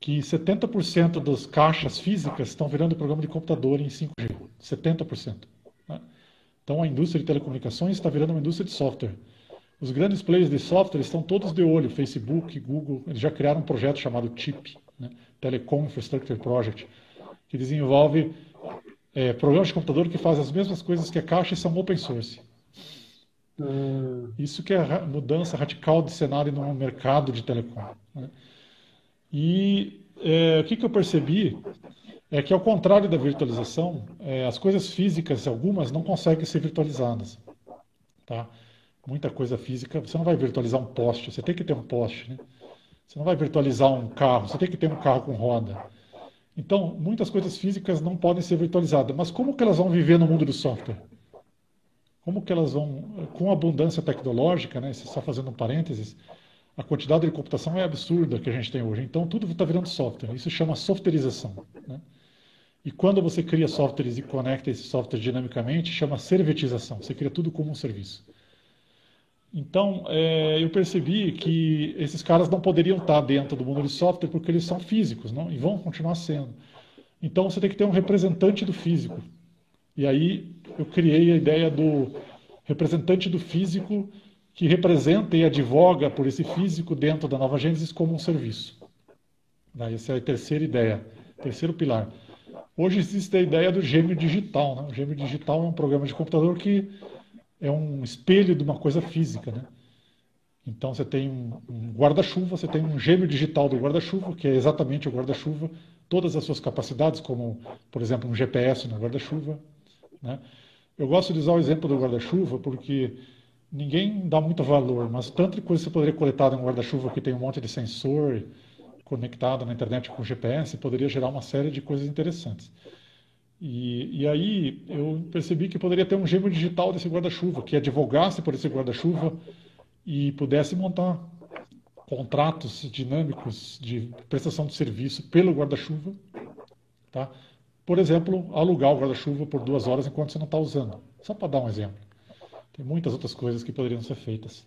que 70% das caixas físicas estão virando programa de computador em 5G. 70%. Né? Então a indústria de telecomunicações está virando uma indústria de software. Os grandes players de software estão todos de olho. Facebook, Google, eles já criaram um projeto chamado TIP, né? Telecom Infrastructure Project, que desenvolve é, programas de computador que fazem as mesmas coisas que a caixa e são open source. Hum. Isso que é mudança radical de cenário no mercado de telecom. Né? E é, o que, que, eu percebi é que, ao contrário da virtualização, é, as coisas físicas, algumas, não conseguem ser virtualizadas. Tá? Muita coisa física, você não vai virtualizar um poste, você tem que ter um poste. Né? Você não vai virtualizar um carro, você tem que ter um carro com roda. Então, muitas coisas físicas não podem ser virtualizadas. Mas como que elas vão viver no mundo do software? Como que elas vão, com a abundância tecnológica, né, só fazendo um parênteses, a quantidade de computação é absurda que a gente tem hoje. Então, tudo está virando software. Isso chama softwareização. Né? E quando você cria softwares e conecta esse software dinamicamente, chama servitização. Você cria tudo como um serviço. Então, é, eu percebi que esses caras não poderiam estar dentro do mundo de software porque eles são físicos, não? e vão continuar sendo. Então, você tem que ter um representante do físico. E aí eu criei a ideia do representante do físico que representa e advoga por esse físico dentro da Nova Gênesis como um serviço. Essa é a terceira ideia, terceiro pilar. Hoje existe a ideia do gêmeo digital. Né? O gêmeo digital é um programa de computador que é um espelho de uma coisa física. Né? Então você tem um guarda-chuva, você tem um gêmeo digital do guarda-chuva, que é exatamente o guarda-chuva, todas as suas capacidades, como, por exemplo, um GPS no guarda-chuva, né? Eu gosto de usar o exemplo do guarda-chuva porque ninguém dá muito valor, mas tanta coisa você poderia coletar num guarda-chuva que tem um monte de sensor conectado na internet com GPS poderia gerar uma série de coisas interessantes. E, e aí eu percebi que poderia ter um gêmeo digital desse guarda-chuva, que advogasse por esse guarda-chuva e pudesse montar contratos dinâmicos de prestação de serviço pelo guarda-chuva, tá? Por exemplo, alugar o guarda-chuva por duas horas enquanto você não está usando. Só para dar um exemplo. Tem muitas outras coisas que poderiam ser feitas.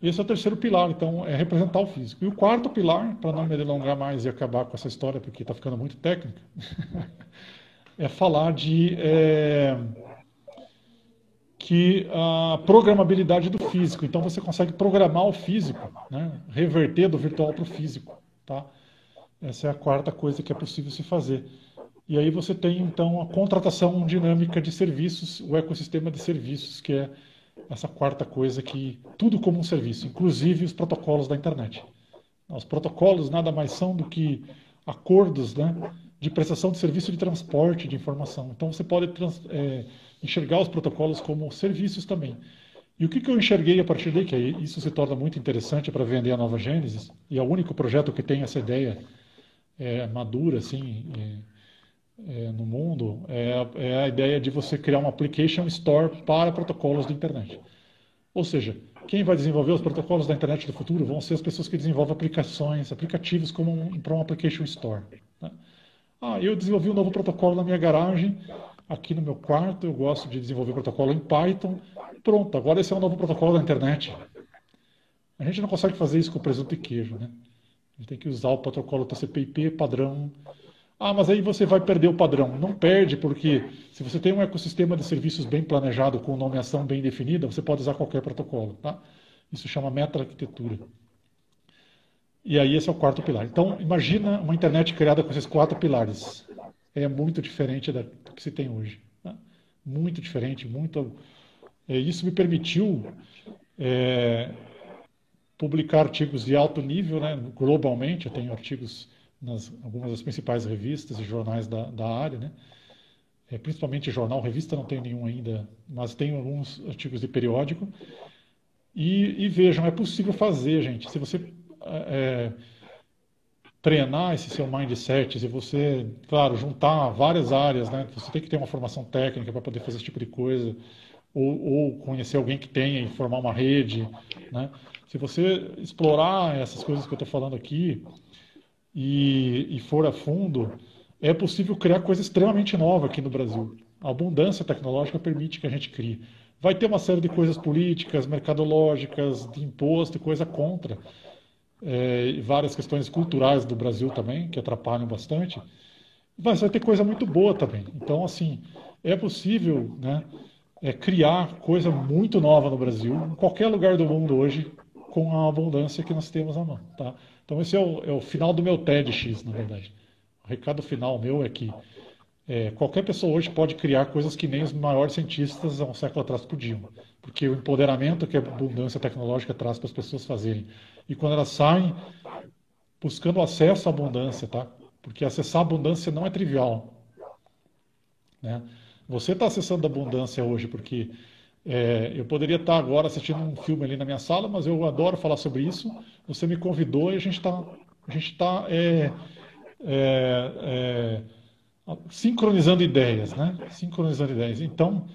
Esse é o terceiro pilar, então, é representar o físico. E o quarto pilar, para não me delongar mais e acabar com essa história, porque está ficando muito técnica, é falar de é, que a programabilidade do físico. Então, você consegue programar o físico, né? reverter do virtual para o físico. Tá? Essa é a quarta coisa que é possível se fazer. E aí você tem, então, a contratação dinâmica de serviços, o ecossistema de serviços, que é essa quarta coisa que tudo como um serviço, inclusive os protocolos da internet. Os protocolos nada mais são do que acordos né, de prestação de serviço de transporte de informação. Então você pode é, enxergar os protocolos como serviços também. E o que, que eu enxerguei a partir daí, que isso se torna muito interessante para vender a nova Gênesis, e é o único projeto que tem essa ideia é, madura, assim, é, é, no mundo é, é, a ideia de você criar um application store para protocolos da internet. Ou seja, quem vai desenvolver os protocolos da internet do futuro vão ser as pessoas que desenvolvem aplicações, aplicativos como um, para um application store. Né? Ah, eu desenvolvi um novo protocolo na minha garagem, aqui no meu quarto, eu gosto de desenvolver protocolo em Python. Pronto, agora esse é um novo protocolo da internet. A gente não consegue fazer isso com presunto e queijo, né? A gente tem que usar o protocolo TCP/IP padrão ah, mas aí você vai perder o padrão. Não perde, porque se você tem um ecossistema de serviços bem planejado, com nomeação bem definida, você pode usar qualquer protocolo. Tá? Isso chama meta-arquitetura. E aí esse é o quarto pilar. Então, imagina uma internet criada com esses quatro pilares. É muito diferente da que se tem hoje. Né? Muito diferente, muito. É, isso me permitiu é, publicar artigos de alto nível, né, globalmente. Eu tenho artigos nas algumas das principais revistas e jornais da, da área, né? É, principalmente jornal, revista não tenho nenhum ainda, mas tenho alguns artigos de periódico. E, e vejam, é possível fazer, gente. Se você é, treinar esse seu mindset, se você, claro, juntar várias áreas, né? Você tem que ter uma formação técnica para poder fazer esse tipo de coisa, ou, ou conhecer alguém que tenha e formar uma rede, né? Se você explorar essas coisas que eu estou falando aqui e, e for a fundo, é possível criar coisa extremamente nova aqui no Brasil. A abundância tecnológica permite que a gente crie. Vai ter uma série de coisas políticas, mercadológicas, de imposto coisa contra é, várias questões culturais do Brasil também, que atrapalham bastante, mas vai ter coisa muito boa também. Então, assim, é possível né, é, criar coisa muito nova no Brasil, em qualquer lugar do mundo hoje, com a abundância que nós temos à mão. Tá? Então, esse é o, é o final do meu TEDx, na verdade. O recado final meu é que é, qualquer pessoa hoje pode criar coisas que nem os maiores cientistas há um século atrás podiam, porque o empoderamento que a abundância tecnológica traz para as pessoas fazerem e quando elas saem buscando acesso à abundância, tá? Porque acessar a abundância não é trivial, né? Você está acessando a abundância hoje porque é, eu poderia estar agora assistindo um filme ali na minha sala, mas eu adoro falar sobre isso. Você me convidou e a gente está a gente está é, é, é, sincronizando ideias, né? Sincronizando ideias. Então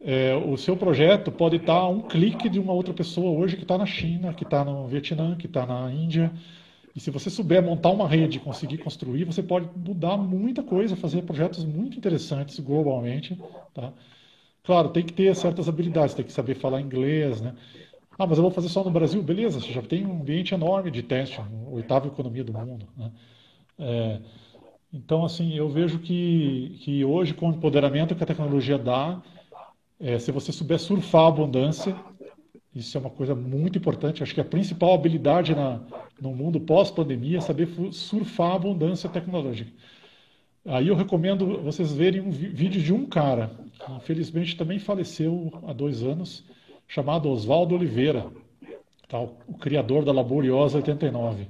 é, o seu projeto pode estar a um clique de uma outra pessoa hoje que está na China, que está no Vietnã, que está na Índia. E se você souber montar uma rede conseguir construir, você pode mudar muita coisa, fazer projetos muito interessantes globalmente. Tá? Claro, tem que ter certas habilidades, tem que saber falar inglês, né? Ah, mas eu vou fazer só no Brasil? Beleza, você já tem um ambiente enorme de teste, oitava economia do mundo. Né? É, então, assim, eu vejo que, que hoje, com o empoderamento que a tecnologia dá, é, se você souber surfar a abundância, isso é uma coisa muito importante. Acho que a principal habilidade na, no mundo pós-pandemia é saber surfar a abundância tecnológica. Aí eu recomendo vocês verem um vídeo de um cara, infelizmente também faleceu há dois anos, chamado Oswaldo Oliveira, tá? o criador da Laboriosa 89.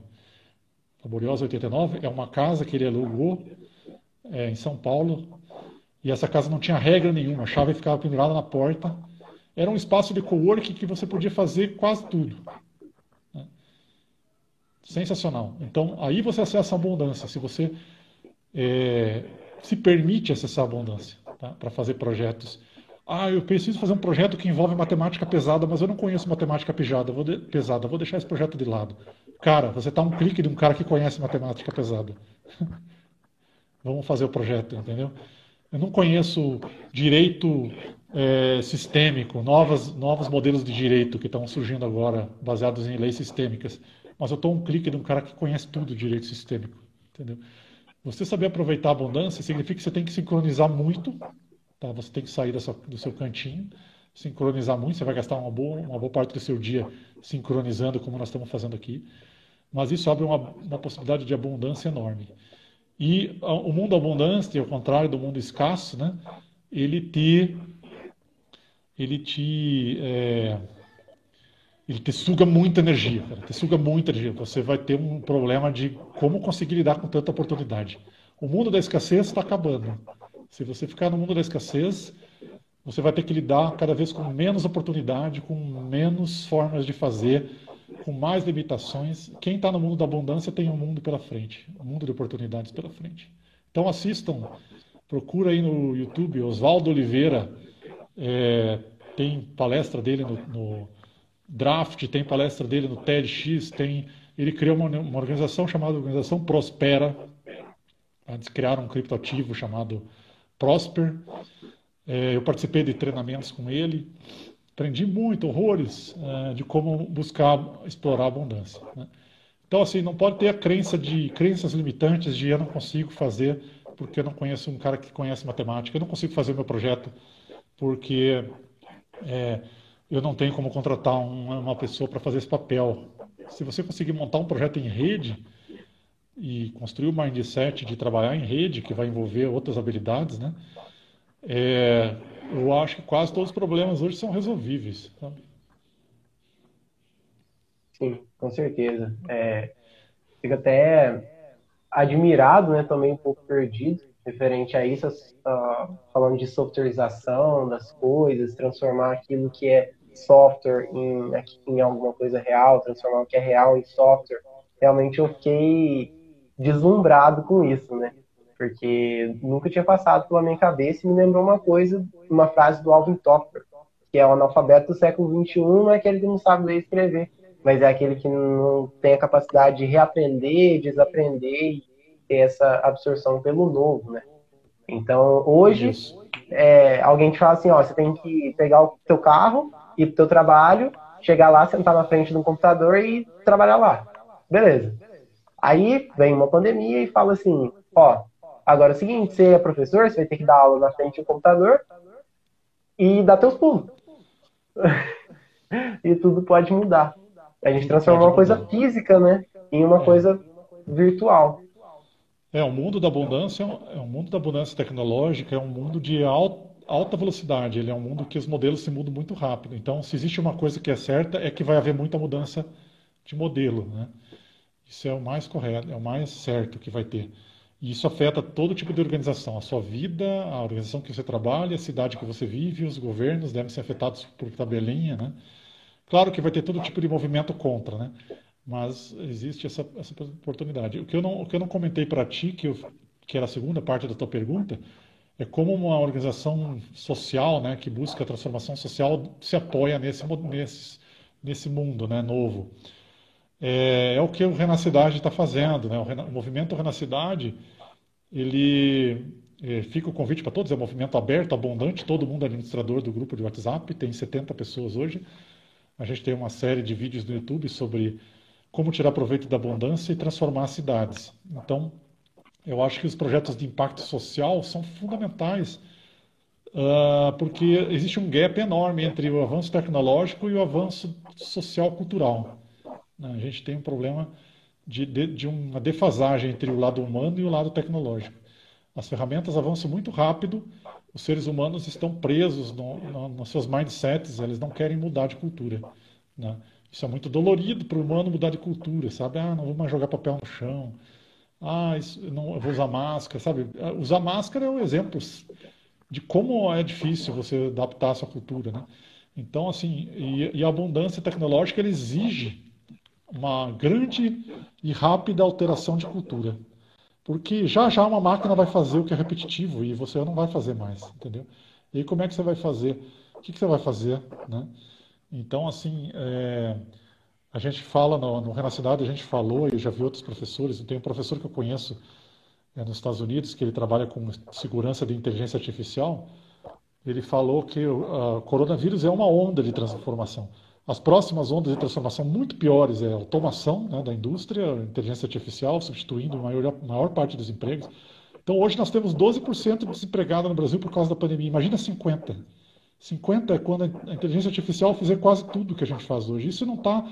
Laboriosa 89 é uma casa que ele alugou é, em São Paulo, e essa casa não tinha regra nenhuma, a chave ficava pendurada na porta. Era um espaço de coworking que você podia fazer quase tudo. Né? Sensacional. Então, aí você acessa a abundância, se você é, se permite acessar a abundância tá? para fazer projetos. Ah, eu preciso fazer um projeto que envolve matemática pesada, mas eu não conheço matemática pesada, vou de... pesada, vou deixar esse projeto de lado. Cara, você está um clique de um cara que conhece matemática pesada. Vamos fazer o projeto, entendeu? Eu não conheço direito é, sistêmico, novas, novos modelos de direito que estão surgindo agora, baseados em leis sistêmicas. Mas eu estou um clique de um cara que conhece tudo direito sistêmico. Entendeu? Você saber aproveitar a abundância significa que você tem que sincronizar muito. Tá? Você tem que sair dessa, do seu cantinho, sincronizar muito. Você vai gastar uma boa, uma boa parte do seu dia sincronizando, como nós estamos fazendo aqui. Mas isso abre uma, uma possibilidade de abundância enorme. E o mundo abundante, ao contrário do mundo escasso, né, ele te, ele te, é, ele te suga muita energia, cara, te suga muita energia. Você vai ter um problema de como conseguir lidar com tanta oportunidade. O mundo da escassez está acabando. Se você ficar no mundo da escassez, você vai ter que lidar cada vez com menos oportunidade, com menos formas de fazer, com mais limitações. Quem está no mundo da abundância tem um mundo pela frente, um mundo de oportunidades pela frente. Então assistam, procura aí no YouTube, Oswaldo Oliveira, é, tem palestra dele no, no, Draft, tem palestra dele no TEDx, tem, ele criou uma, uma organização chamada Organização Prospera, eles criaram um criptoativo chamado Prosper, é, eu participei de treinamentos com ele, aprendi muito, horrores, é, de como buscar explorar a abundância. Né? Então, assim, não pode ter a crença de crenças limitantes de eu não consigo fazer porque eu não conheço um cara que conhece matemática, eu não consigo fazer meu projeto porque é, eu não tenho como contratar uma, pessoa para fazer esse papel. se você conseguir montar um projeto em rede e construir o mindset de trabalhar em rede, que vai envolver outras habilidades, né? É, eu acho que quase todos os problemas hoje são resolvíveis. Sabe? Sim, com certeza. É, fico até admirado, né, também um pouco perdido, referente a isso, uh, falando de softwareização das coisas, transformar aquilo que é software em, em alguma coisa real, transformar o que é real em software. Realmente eu fiquei deslumbrado com isso, né? Porque nunca tinha passado pela minha cabeça e me lembrou uma coisa, uma frase do Alvin Toffler, que é o analfabeto do século XXI, não é aquele que não sabe ler e escrever, mas é aquele que não tem a capacidade de reaprender, desaprender e ter essa absorção pelo novo, né? Então, hoje, é, alguém te fala assim, ó, você tem que pegar o teu carro, ir pro teu trabalho, chegar lá, sentar na frente do computador e trabalhar lá. Beleza. Aí vem uma pandemia e fala assim, ó, agora é o seguinte, você é professor, você vai ter que dar aula na frente do computador e dar teus pulos. e tudo pode mudar. A gente transformou uma coisa física, né, em uma é. coisa virtual. É, o mundo da abundância é um mundo da abundância tecnológica, é um mundo de alta velocidade, ele é um mundo que os modelos se mudam muito rápido. Então, se existe uma coisa que é certa, é que vai haver muita mudança de modelo, né? Isso é o mais correto, é o mais certo que vai ter. E isso afeta todo tipo de organização, a sua vida, a organização que você trabalha, a cidade que você vive, os governos devem ser afetados por tabelinha, né? Claro que vai ter todo tipo de movimento contra, né? Mas existe essa, essa oportunidade. O que eu não, o que eu não comentei para ti, que, eu, que era a segunda parte da tua pergunta, é como uma organização social, né, que busca a transformação social, se apoia nesse, nesse, nesse mundo né, novo. É, é o que o Renacidade está fazendo. Né? O, o, movimento Renacidade, ele é, fica o convite para todos, é um movimento aberto, abundante, todo mundo é administrador do grupo de WhatsApp, tem 70 pessoas hoje. A gente tem uma série de vídeos no YouTube sobre como tirar proveito da abundância e transformar cidades. Então, eu acho que os projetos de impacto social são fundamentais, uh, porque existe um gap enorme entre o avanço tecnológico e o avanço social-cultural. Né? A gente tem um problema de, de, de, uma defasagem entre o lado humano e o lado tecnológico. As ferramentas avançam muito rápido, os seres humanos estão presos no, no, nos seus mindsets, eles não querem mudar de cultura. Né? Isso é muito dolorido para o humano mudar de cultura, sabe? Ah, não vou mais jogar papel no chão. Ah, isso, não, eu vou usar máscara, sabe? Usar máscara é um exemplo de como é difícil você adaptar a sua cultura, né? Então, assim, e, e a abundância tecnológica exige uma grande e rápida alteração de cultura. Porque já já uma máquina vai fazer o que é repetitivo e você não vai fazer mais, entendeu? E aí como é que você vai fazer? O que, que você vai fazer, né? Então, assim, é, a gente fala no, no Renacidade, a gente falou, e eu já vi outros professores, tem um professor que eu conheço é, nos Estados Unidos, que ele trabalha com segurança de inteligência artificial, ele falou que o coronavírus é uma onda de transformação. As próximas ondas de transformação muito piores é a automação né, da indústria, inteligência artificial substituindo a maior, maior parte dos empregos. Então, hoje nós temos 12% de desempregado no Brasil por causa da pandemia. Imagina 50%. 50 é quando a inteligência artificial fizer quase tudo que a gente faz hoje. Isso não está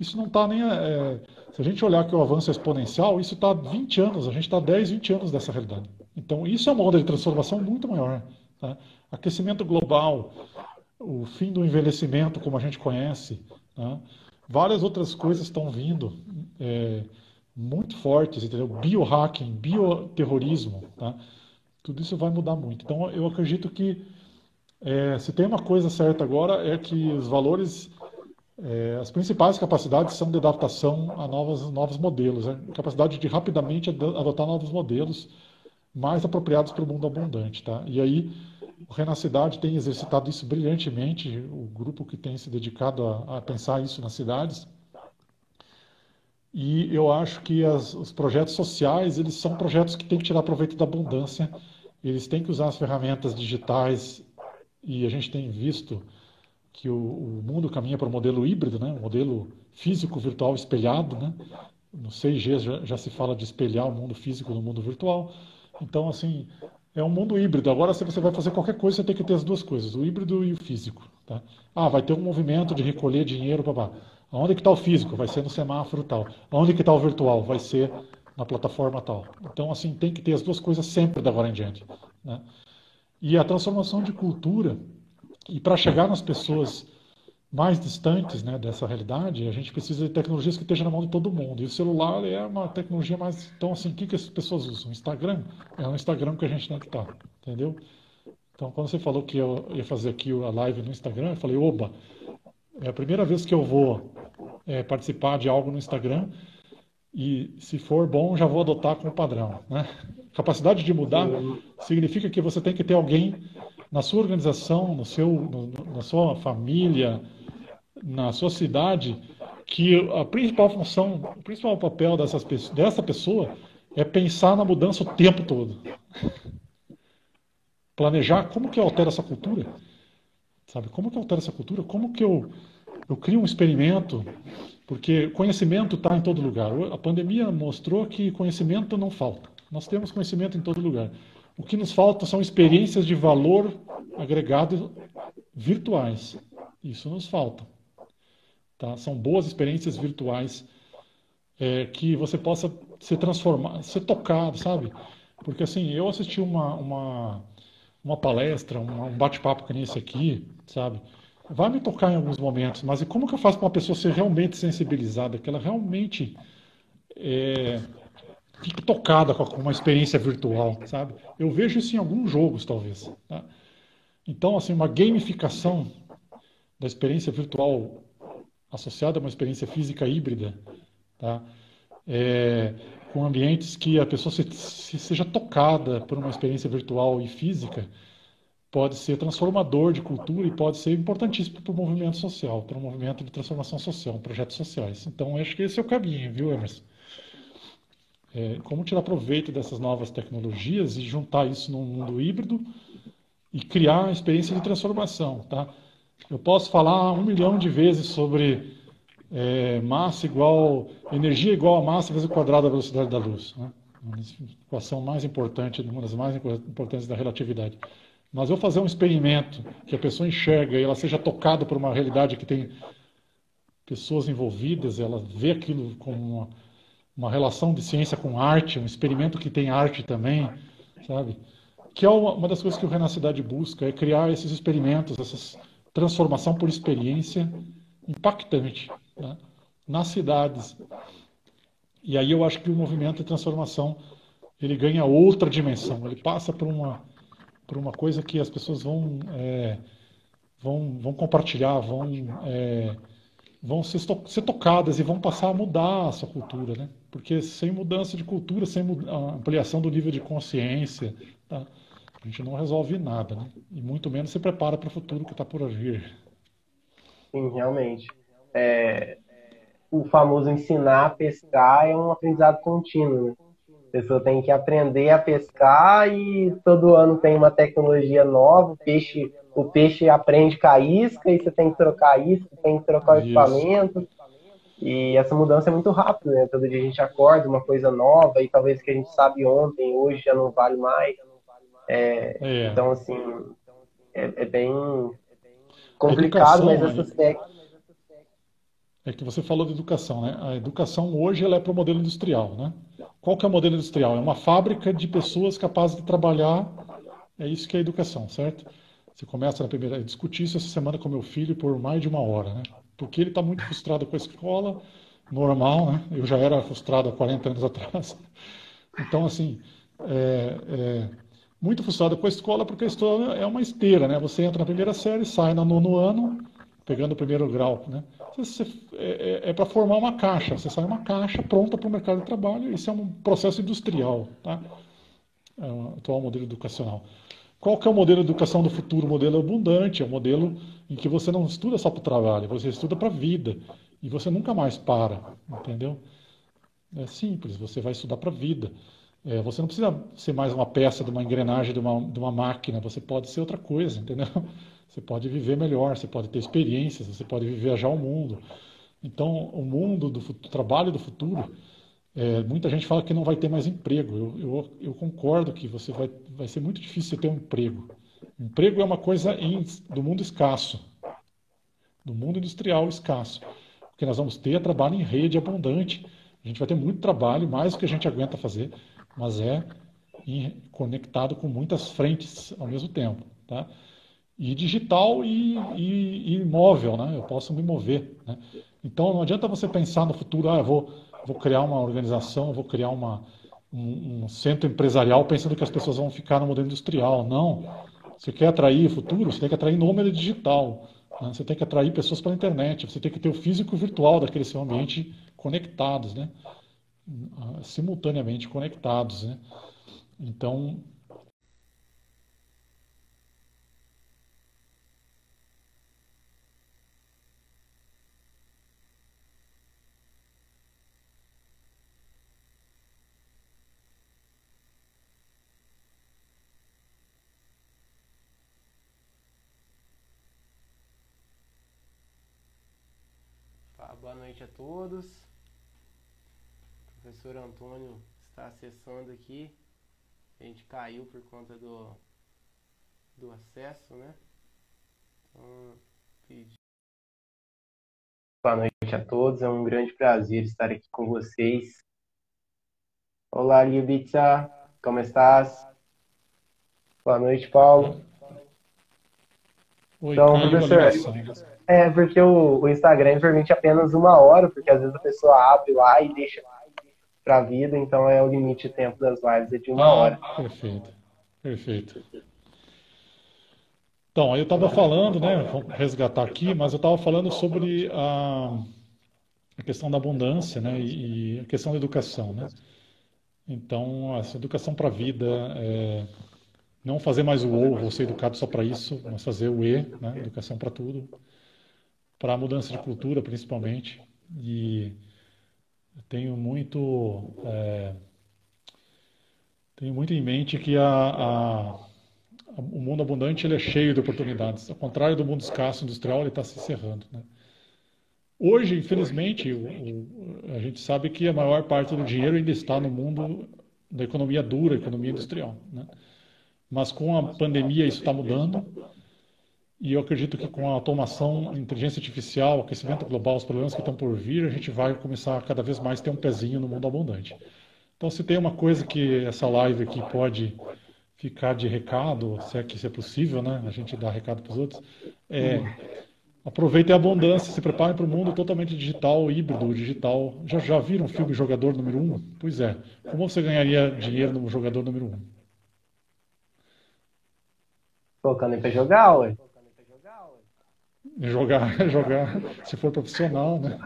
isso não está nem. É, se a gente olhar que o avanço é exponencial, isso está 20 anos, a gente está 10, 20 anos dessa realidade. Então, isso é uma onda de transformação muito maior. Tá? Aquecimento global, o fim do envelhecimento, como a gente conhece, tá? várias outras coisas estão vindo é, muito fortes, entendeu? Biohacking, bioterrorismo, tá? tudo isso vai mudar muito. Então, eu acredito que é, se tem uma coisa certa agora é que os valores, é, as principais capacidades são de adaptação a novos, novos modelos, né? capacidade de rapidamente adotar novos modelos mais apropriados para o mundo abundante, tá? E aí o Renacidade tem exercitado isso brilhantemente, o grupo que tem se dedicado a, a pensar isso nas cidades. E eu acho que as, os projetos sociais, eles são projetos que têm que tirar proveito da abundância, eles têm que usar as ferramentas digitais e a gente tem visto que o, o mundo caminha para um modelo híbrido, né? um modelo físico-virtual espelhado. Né? No 6G já, já, se fala de espelhar o mundo físico no mundo virtual. Então, assim, é um mundo híbrido. Agora, se você vai fazer qualquer coisa, você tem que ter as duas coisas, o híbrido e o físico. Tá? Ah, vai ter um movimento de recolher dinheiro, babá. Onde que está o físico? Vai ser no semáforo tal. Onde que está o virtual? Vai ser na plataforma tal. Então, assim, tem que ter as duas coisas sempre da agora em diante. Né? E a transformação de cultura, e para chegar nas pessoas mais distantes né, dessa realidade, a gente precisa de tecnologias que estejam na mão de todo mundo. E o celular é uma tecnologia mais. Então, assim, o que, que as pessoas usam? Instagram? É o Instagram que a gente tem que estar, entendeu? Então, quando você falou que eu ia fazer aqui a live no Instagram, eu falei, oba, é a primeira vez que eu vou é, participar de algo no Instagram e, se for bom, já vou adotar como padrão. Né? Capacidade de mudar significa que você tem que ter alguém na sua organização, no seu, no, na sua família, na sua cidade, que a principal função, o principal papel dessas, dessa pessoa é pensar na mudança o tempo todo. Planejar como que eu altero essa cultura. Sabe, como que eu altero essa cultura? Como que eu, eu crio um experimento? Porque conhecimento está em todo lugar. A pandemia mostrou que conhecimento não falta. Nós temos conhecimento em todo lugar. O que nos falta são experiências de valor agregado virtuais. Isso nos falta. Tá? São boas experiências virtuais é, que você possa se transformar, ser tocado, sabe? Porque assim, eu assisti uma, uma, uma palestra, um bate-papo que nem esse aqui, sabe? Vai me tocar em alguns momentos, mas e como que eu faço para uma pessoa ser realmente sensibilizada, que ela realmente é, fique tocada com uma experiência virtual, sabe? Eu vejo isso em alguns jogos, talvez. Tá? Então, assim, uma gamificação da experiência virtual associada a uma experiência física híbrida, tá? É, com ambientes que a pessoa se, se seja tocada por uma experiência virtual e física, pode ser transformador de cultura e pode ser importantíssimo para o movimento social, para o movimento de transformação social, projetos sociais. Então, acho que esse é o caminho, viu, Emerson? É, como tirar proveito dessas novas tecnologias e juntar isso num mundo híbrido e criar uma experiência de transformação, tá? Eu posso falar um milhão de vezes sobre é, massa igual, energia igual a massa vezes o quadrado da velocidade da luz, né? Uma equação mais importante, uma das mais importantes da relatividade. Mas eu fazer um experimento que a pessoa enxerga e ela seja tocada por uma realidade que tem pessoas envolvidas, ela vê aquilo como uma, uma relação de ciência com arte, um experimento que tem arte também, sabe? Que é uma, das coisas que o Renascidade busca, é criar esses experimentos, essa transformação por experiência impactante né? nas cidades. E aí eu acho que o movimento de transformação ele ganha outra dimensão, ele passa por uma por uma coisa que as pessoas vão, é, vão, vão compartilhar, vão, é, vão ser, ser, tocadas e vão passar a mudar a sua cultura, né? Porque sem mudança de cultura, sem ampliação do nível de consciência, tá? a gente não resolve nada, né? E muito menos se prepara para o futuro que está por vir. Sim, realmente. É, o famoso ensinar a pescar é um aprendizado contínuo, né? A pessoa tem que aprender a pescar e todo ano tem uma tecnologia nova. O peixe, o peixe aprende com a isca e você tem que trocar a isca, tem que trocar o equipamento. E essa mudança é muito rápida, né? Todo dia a gente acorda uma coisa nova e talvez o que a gente sabe ontem, hoje já não vale mais. É, é. Então, assim, é, é bem complicado, mas essas técnicas é que você falou de educação, né? A educação hoje ela é para o modelo industrial, né? Qual que é o modelo industrial? É uma fábrica de pessoas capazes de trabalhar. É isso que é educação, certo? Você começa na primeira a discutir isso essa semana com meu filho por mais de uma hora, né? Porque ele está muito frustrado com a escola, normal, né? Eu já era frustrado há 40 anos atrás. Então, assim, é, é, muito frustrado com a escola porque a escola é uma esteira, né? Você entra na primeira série, sai no nono ano, pegando o primeiro grau, né? Você, é, é, é para formar uma caixa, você sai uma caixa pronta para o mercado de trabalho, isso é um processo industrial, tá? É o atual modelo educacional. Qual que é o modelo de educação do futuro? O modelo abundante, é o modelo em que você não estuda só para o trabalho, você estuda para a vida, e você nunca mais para, entendeu? É simples, você vai estudar para a vida. É, você não precisa ser mais uma peça de uma engrenagem de uma, de uma máquina, você pode ser outra coisa, entendeu? Você pode viver melhor, você pode ter experiências, você pode viajar o mundo. Então, o mundo do, do trabalho do futuro, é, muita gente fala que não vai ter mais emprego. Eu, eu, eu, concordo que você vai, vai ser muito difícil ter um emprego. Emprego é uma coisa em, do mundo escasso, do mundo industrial escasso. O porque nós vamos ter trabalho em rede abundante. A gente vai ter muito trabalho, mais do que a gente aguenta fazer, mas é conectado com muitas frentes ao mesmo tempo, tá? E digital e, e, e móvel, né? Eu posso me mover, né? Então não adianta você pensar no futuro, ah, eu vou, vou criar uma organização, vou criar uma, um, centro empresarial pensando que as pessoas vão ficar no modelo industrial. Não. Você quer atrair futuro, você tem que atrair nômade digital. Né? Você tem que atrair pessoas pela internet. Você tem que ter o físico e o virtual daquele seu ambiente conectados, né? Simultaneamente conectados. Né? Então, boa noite a todos. O professor Antônio está acessando aqui. A gente caiu por conta do, do acesso, né? Então, pedi. Boa noite a todos, é um grande prazer estar aqui com vocês. Olá, Liubitsa, como estás? Boa noite, Paulo. Oi, então, professor, é, porque o, o, Instagram permite apenas uma hora, porque às vezes a pessoa abre lá e deixa para a vida, então é o limite de tempo das lives é de uma ah, hora. Perfeito, perfeito. Então, aí eu estava falando, né, vou resgatar aqui, mas eu estava falando sobre a, a, questão da abundância, né, e, e, a questão da educação, né. Então, essa educação para a vida, é, não fazer mais o ou, vou ser educado só para isso, mas fazer o e, né, educação para tudo para a mudança de cultura, principalmente. E tenho muito, é, tenho muito em mente que a, a, o mundo abundante ele é cheio de oportunidades. Ao contrário do mundo escasso industrial, ele está se encerrando. Né? Hoje, infelizmente, o, o, a gente sabe que a maior parte do dinheiro ainda está no mundo da economia dura, economia industrial. Né? Mas com a pandemia isso está mudando e eu acredito que com a automação, a inteligência artificial, aquecimento global, os problemas que estão por vir, a gente vai começar a cada vez mais ter um pezinho no mundo abundante. Então, se tem uma coisa que essa live aqui pode ficar de recado, se é que isso é possível, né? A gente dá recado para os outros. É, aproveitem a abundância, se preparem para o mundo totalmente digital, híbrido, digital. Já, já viram o filme Jogador Número 1? Um? Pois é. Como você ganharia dinheiro no Jogador Número 1? Um? Colocando em para jogar, ué. Jogar, jogar, se for profissional, né?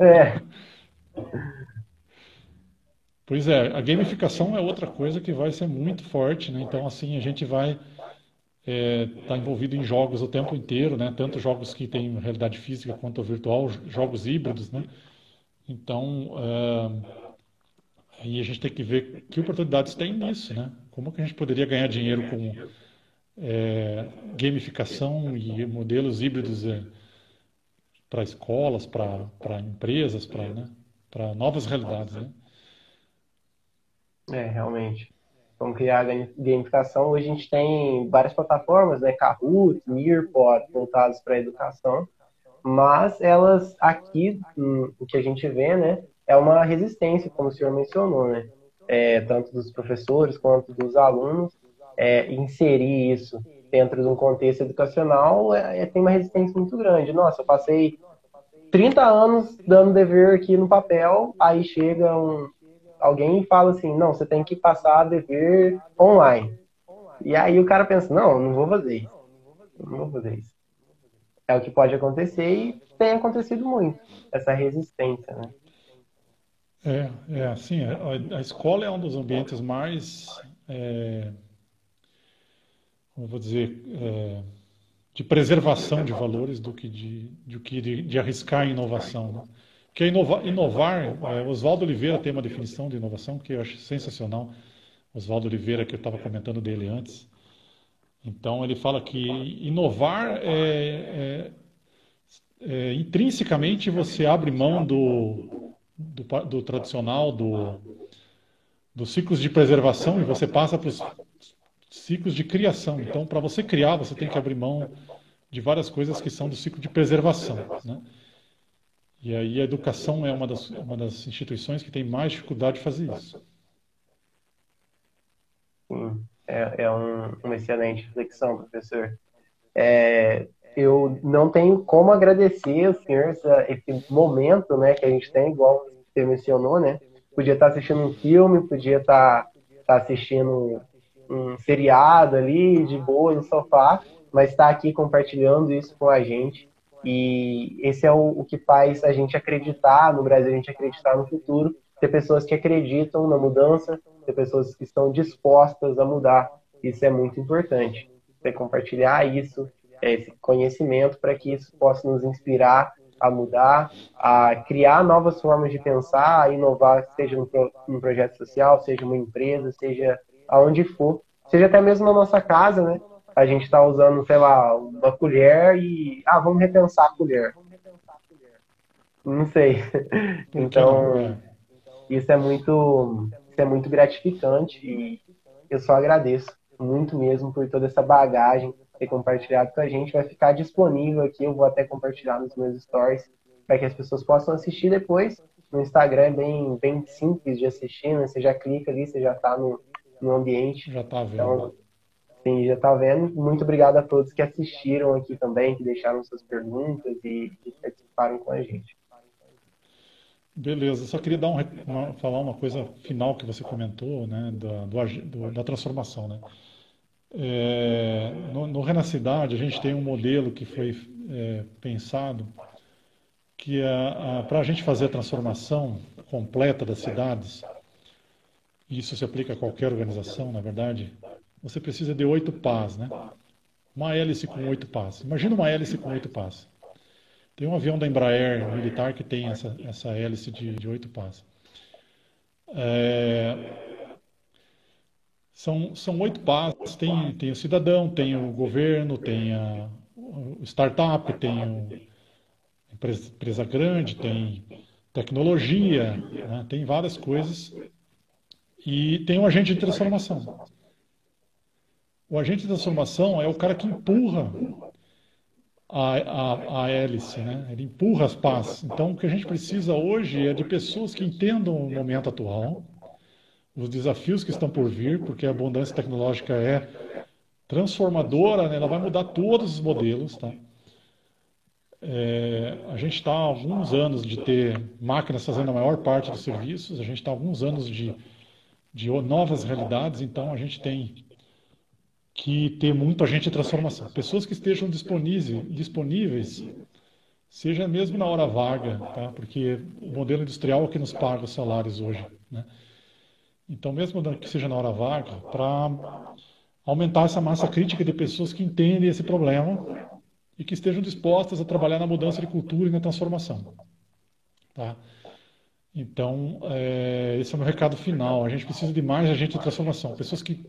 É. Pois é, a gamificação é outra coisa que vai ser muito forte, né? Então, assim, a gente vai estar é, tá envolvido em jogos o tempo inteiro, né? Tanto jogos que têm realidade física quanto virtual, jogos híbridos, né? Então, é, aí a gente tem que ver que oportunidades tem nisso, né? Como que a gente poderia ganhar dinheiro com é, gamificação e modelos híbridos é, para escolas, para empresas, para né, novas realidades. Né? É, realmente. Vamos criar gamificação. Hoje a gente tem várias plataformas, né? Kahoot, Nearpod, voltadas para a educação, mas elas aqui, hum, o que a gente vê, né? É uma resistência, como o senhor mencionou, né? É, tanto dos professores quanto dos alunos, é, inserir isso dentro de um contexto educacional é, é, tem uma resistência muito grande. Nossa, eu passei 30 anos dando dever aqui no papel, aí chega um, alguém e fala assim, não, você tem que passar dever online. E aí o cara pensa, não, não vou fazer isso. Não vou fazer isso. É o que pode acontecer e tem acontecido muito, essa resistência, né? É, é assim, a, a escola é um dos ambientes mais é como vou dizer, é, de preservação de valores do que de, de, de, de arriscar em inovação. Né? Porque inovar, inovar é, Oswaldo Oliveira tem uma definição de inovação que eu acho sensacional. Oswaldo Oliveira, que eu estava comentando dele antes. Então, ele fala que inovar é, é, é intrinsecamente você abre mão do, do, do tradicional, do, dos ciclos de preservação e você passa para os ciclos de criação. Então, para você criar, você tem que abrir mão de várias coisas que são do ciclo de preservação. Né? E aí a educação é uma das, uma das instituições que tem mais dificuldade de fazer isso. Sim, é, é um, uma excelente reflexão, professor. É, eu não tenho como agradecer ao senhor esse momento né, que a gente tem, igual você mencionou, né? Podia estar assistindo um filme, podia estar, estar assistindo um seriado ali, de boa, no sofá, mas está aqui compartilhando isso com a gente. E esse é o, o, que faz a gente acreditar no Brasil, a gente acreditar no futuro, ter pessoas que acreditam na mudança, ter pessoas que estão dispostas a mudar. Isso é muito importante. Você compartilhar isso, esse conhecimento, para que isso possa nos inspirar a mudar, a criar novas formas de pensar, a inovar, seja um projeto social, seja uma empresa, seja aonde for, seja até mesmo na nossa casa, né? A gente está usando, sei lá, uma colher e ah, vamos repensar a colher. Não sei. Então, isso é muito, isso é muito gratificante e eu só agradeço muito mesmo por toda essa bagagem ter compartilhado com a gente. Vai ficar disponível aqui, eu vou até compartilhar nos meus stories para que as pessoas possam assistir depois. No Instagram é bem, bem simples de assistir, né? Você já clica ali, você já está no, no ambiente. Já está vendo. Então, sim, já está vendo. Muito obrigado a todos que assistiram aqui também, que deixaram suas perguntas e que participaram com a gente. Beleza, só queria dar um, uma, falar uma coisa final que você comentou, né, da, do, da transformação, né? É, no, no Renacidade, a gente tem um modelo que foi é, pensado que para a gente fazer a transformação completa das cidades, isso se aplica a qualquer organização, na verdade, você precisa de oito pás, né? Uma hélice com oito pás. Imagina uma hélice com oito pás. Tem um avião da Embraer militar que tem essa, essa hélice de, oito pás. É, são, são oito passos. Tem, tem o cidadão, tem o governo, tem a, o startup, tem a empresa, empresa grande, tem tecnologia, né? tem várias coisas. E tem o agente de transformação. O agente de transformação é o cara que empurra a, a, a hélice, né? ele empurra as pás. Então, o que a gente precisa hoje é de pessoas que entendam o momento atual, os desafios que estão por vir, porque a abundância tecnológica é transformadora, né? ela vai mudar todos os modelos. Tá? É, a gente está há alguns anos de ter máquinas fazendo a maior parte dos serviços, a gente está há alguns anos de, de novas realidades, então a gente tem que ter muito agente de transformação. Pessoas que estejam disponíveis, disponíveis seja mesmo na hora vaga, tá? porque o modelo industrial é que nos paga os salários hoje. Né? Então, mesmo que seja na hora vaga, para aumentar essa massa crítica de pessoas que entendem esse problema e que estejam dispostas a trabalhar na mudança de cultura e na transformação. Tá? Então, é, esse é o meu recado final. A gente precisa de mais agente de transformação, pessoas que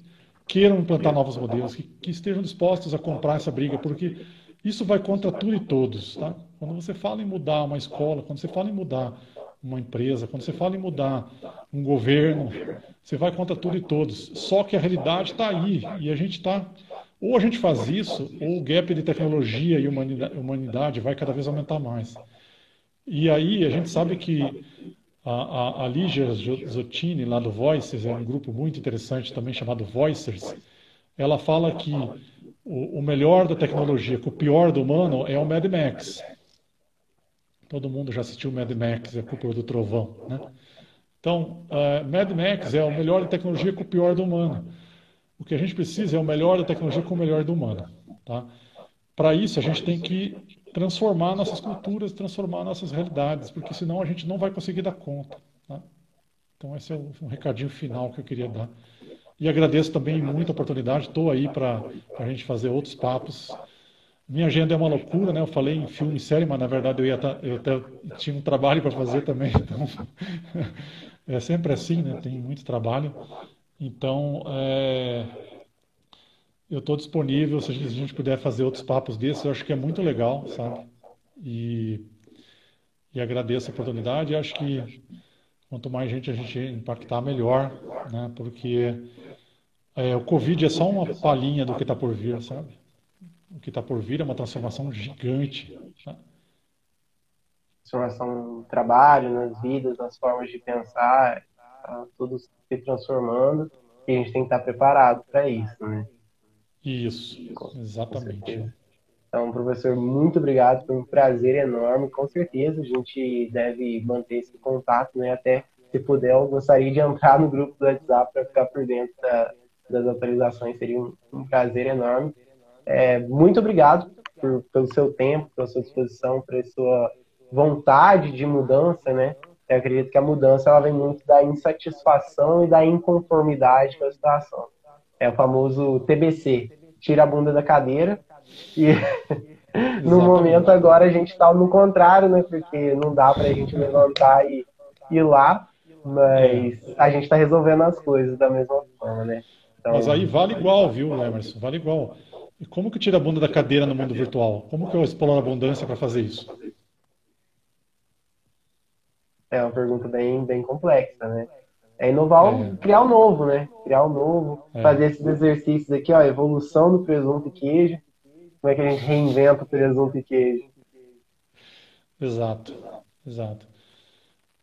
queiram implantar novos modelos, que, que estejam dispostos a comprar essa briga, porque isso vai contra tudo e todos. Tá? Quando você fala em mudar uma escola, quando você fala em mudar uma empresa, quando você fala em mudar um governo, você vai contra tudo e todos. Só que a realidade está aí e a gente está. Ou a gente faz isso, ou o gap de tecnologia e humanidade vai cada vez aumentar mais. E aí a gente sabe que a, a, a Lígia Zottini, lá do Voices, é um grupo muito interessante também chamado Voicers. Ela fala que o, o melhor da tecnologia com o pior do humano é o Mad Max. Todo mundo já assistiu Mad Max, a Cúpula do Trovão, né? Então, uh, Mad Max é o melhor da tecnologia com o pior do humano. O que a gente precisa é o melhor da tecnologia com o melhor do humano, tá? Para isso, a gente tem que transformar nossas culturas, transformar nossas realidades, porque senão a gente não vai conseguir dar conta. Tá? Então, esse é um recadinho final que eu queria dar. E agradeço também muito a oportunidade, estou aí para a gente fazer outros papos minha agenda é uma loucura, né? Eu falei em filme e série, mas na verdade eu ia tá, eu até tinha um trabalho para fazer também, então é sempre assim, né? Tem muito trabalho. Então, é, eu estou disponível se a gente puder fazer outros papos desses, eu acho que é muito legal, sabe? E, e agradeço a oportunidade. Acho que quanto mais gente a gente impactar, melhor, né? Porque é, o Covid é só uma palhinha do que está por vir, sabe? o que está por vir é uma transformação gigante. Tá? transformação no trabalho, nas vidas, nas formas de pensar, tá tudo se transformando e a gente tem que estar preparado para isso, né? Isso, exatamente. Então, professor, muito obrigado, foi um prazer enorme. Com certeza a gente deve manter esse contato, né? Até se puder, eu gostaria de entrar no grupo do WhatsApp para ficar por dentro da, das atualizações, seria um, um prazer enorme. É, muito obrigado por, pelo seu tempo, pela sua disposição, pela sua vontade de mudança, né? Eu acredito que a mudança ela vem muito da insatisfação e da inconformidade com a situação. É o famoso TBC, tira a bunda da cadeira e no momento agora a gente está no contrário, né? Porque não dá para a gente levantar e ir lá, mas a gente está resolvendo as coisas da mesma forma, né? Então... Mas aí vale igual, viu, Emerson? Vale igual. E como que tira a bunda da cadeira no mundo virtual? Como que eu exploro a abundância para fazer isso? É uma pergunta bem, bem complexa, né? É inovar, é. criar o um novo, né? Criar o um novo, é. fazer esses exercícios aqui, ó, evolução do presunto e queijo. Como é que a gente reinventa o presunto e queijo? Exato, exato.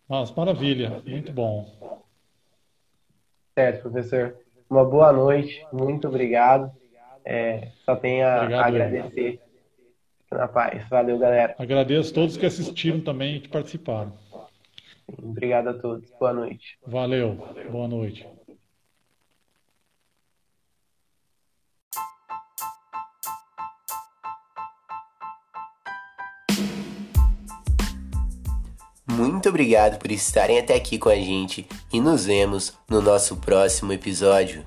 Mas maravilha, muito bom. Certo, professor. Uma boa noite, muito obrigado. É, só tenho a obrigado, agradecer. Na paz. Valeu, galera. Agradeço a todos que assistiram também e que participaram. Obrigado a todos. Boa noite. Valeu. Boa noite. Muito obrigado por estarem até aqui com a gente e nos vemos no nosso próximo episódio.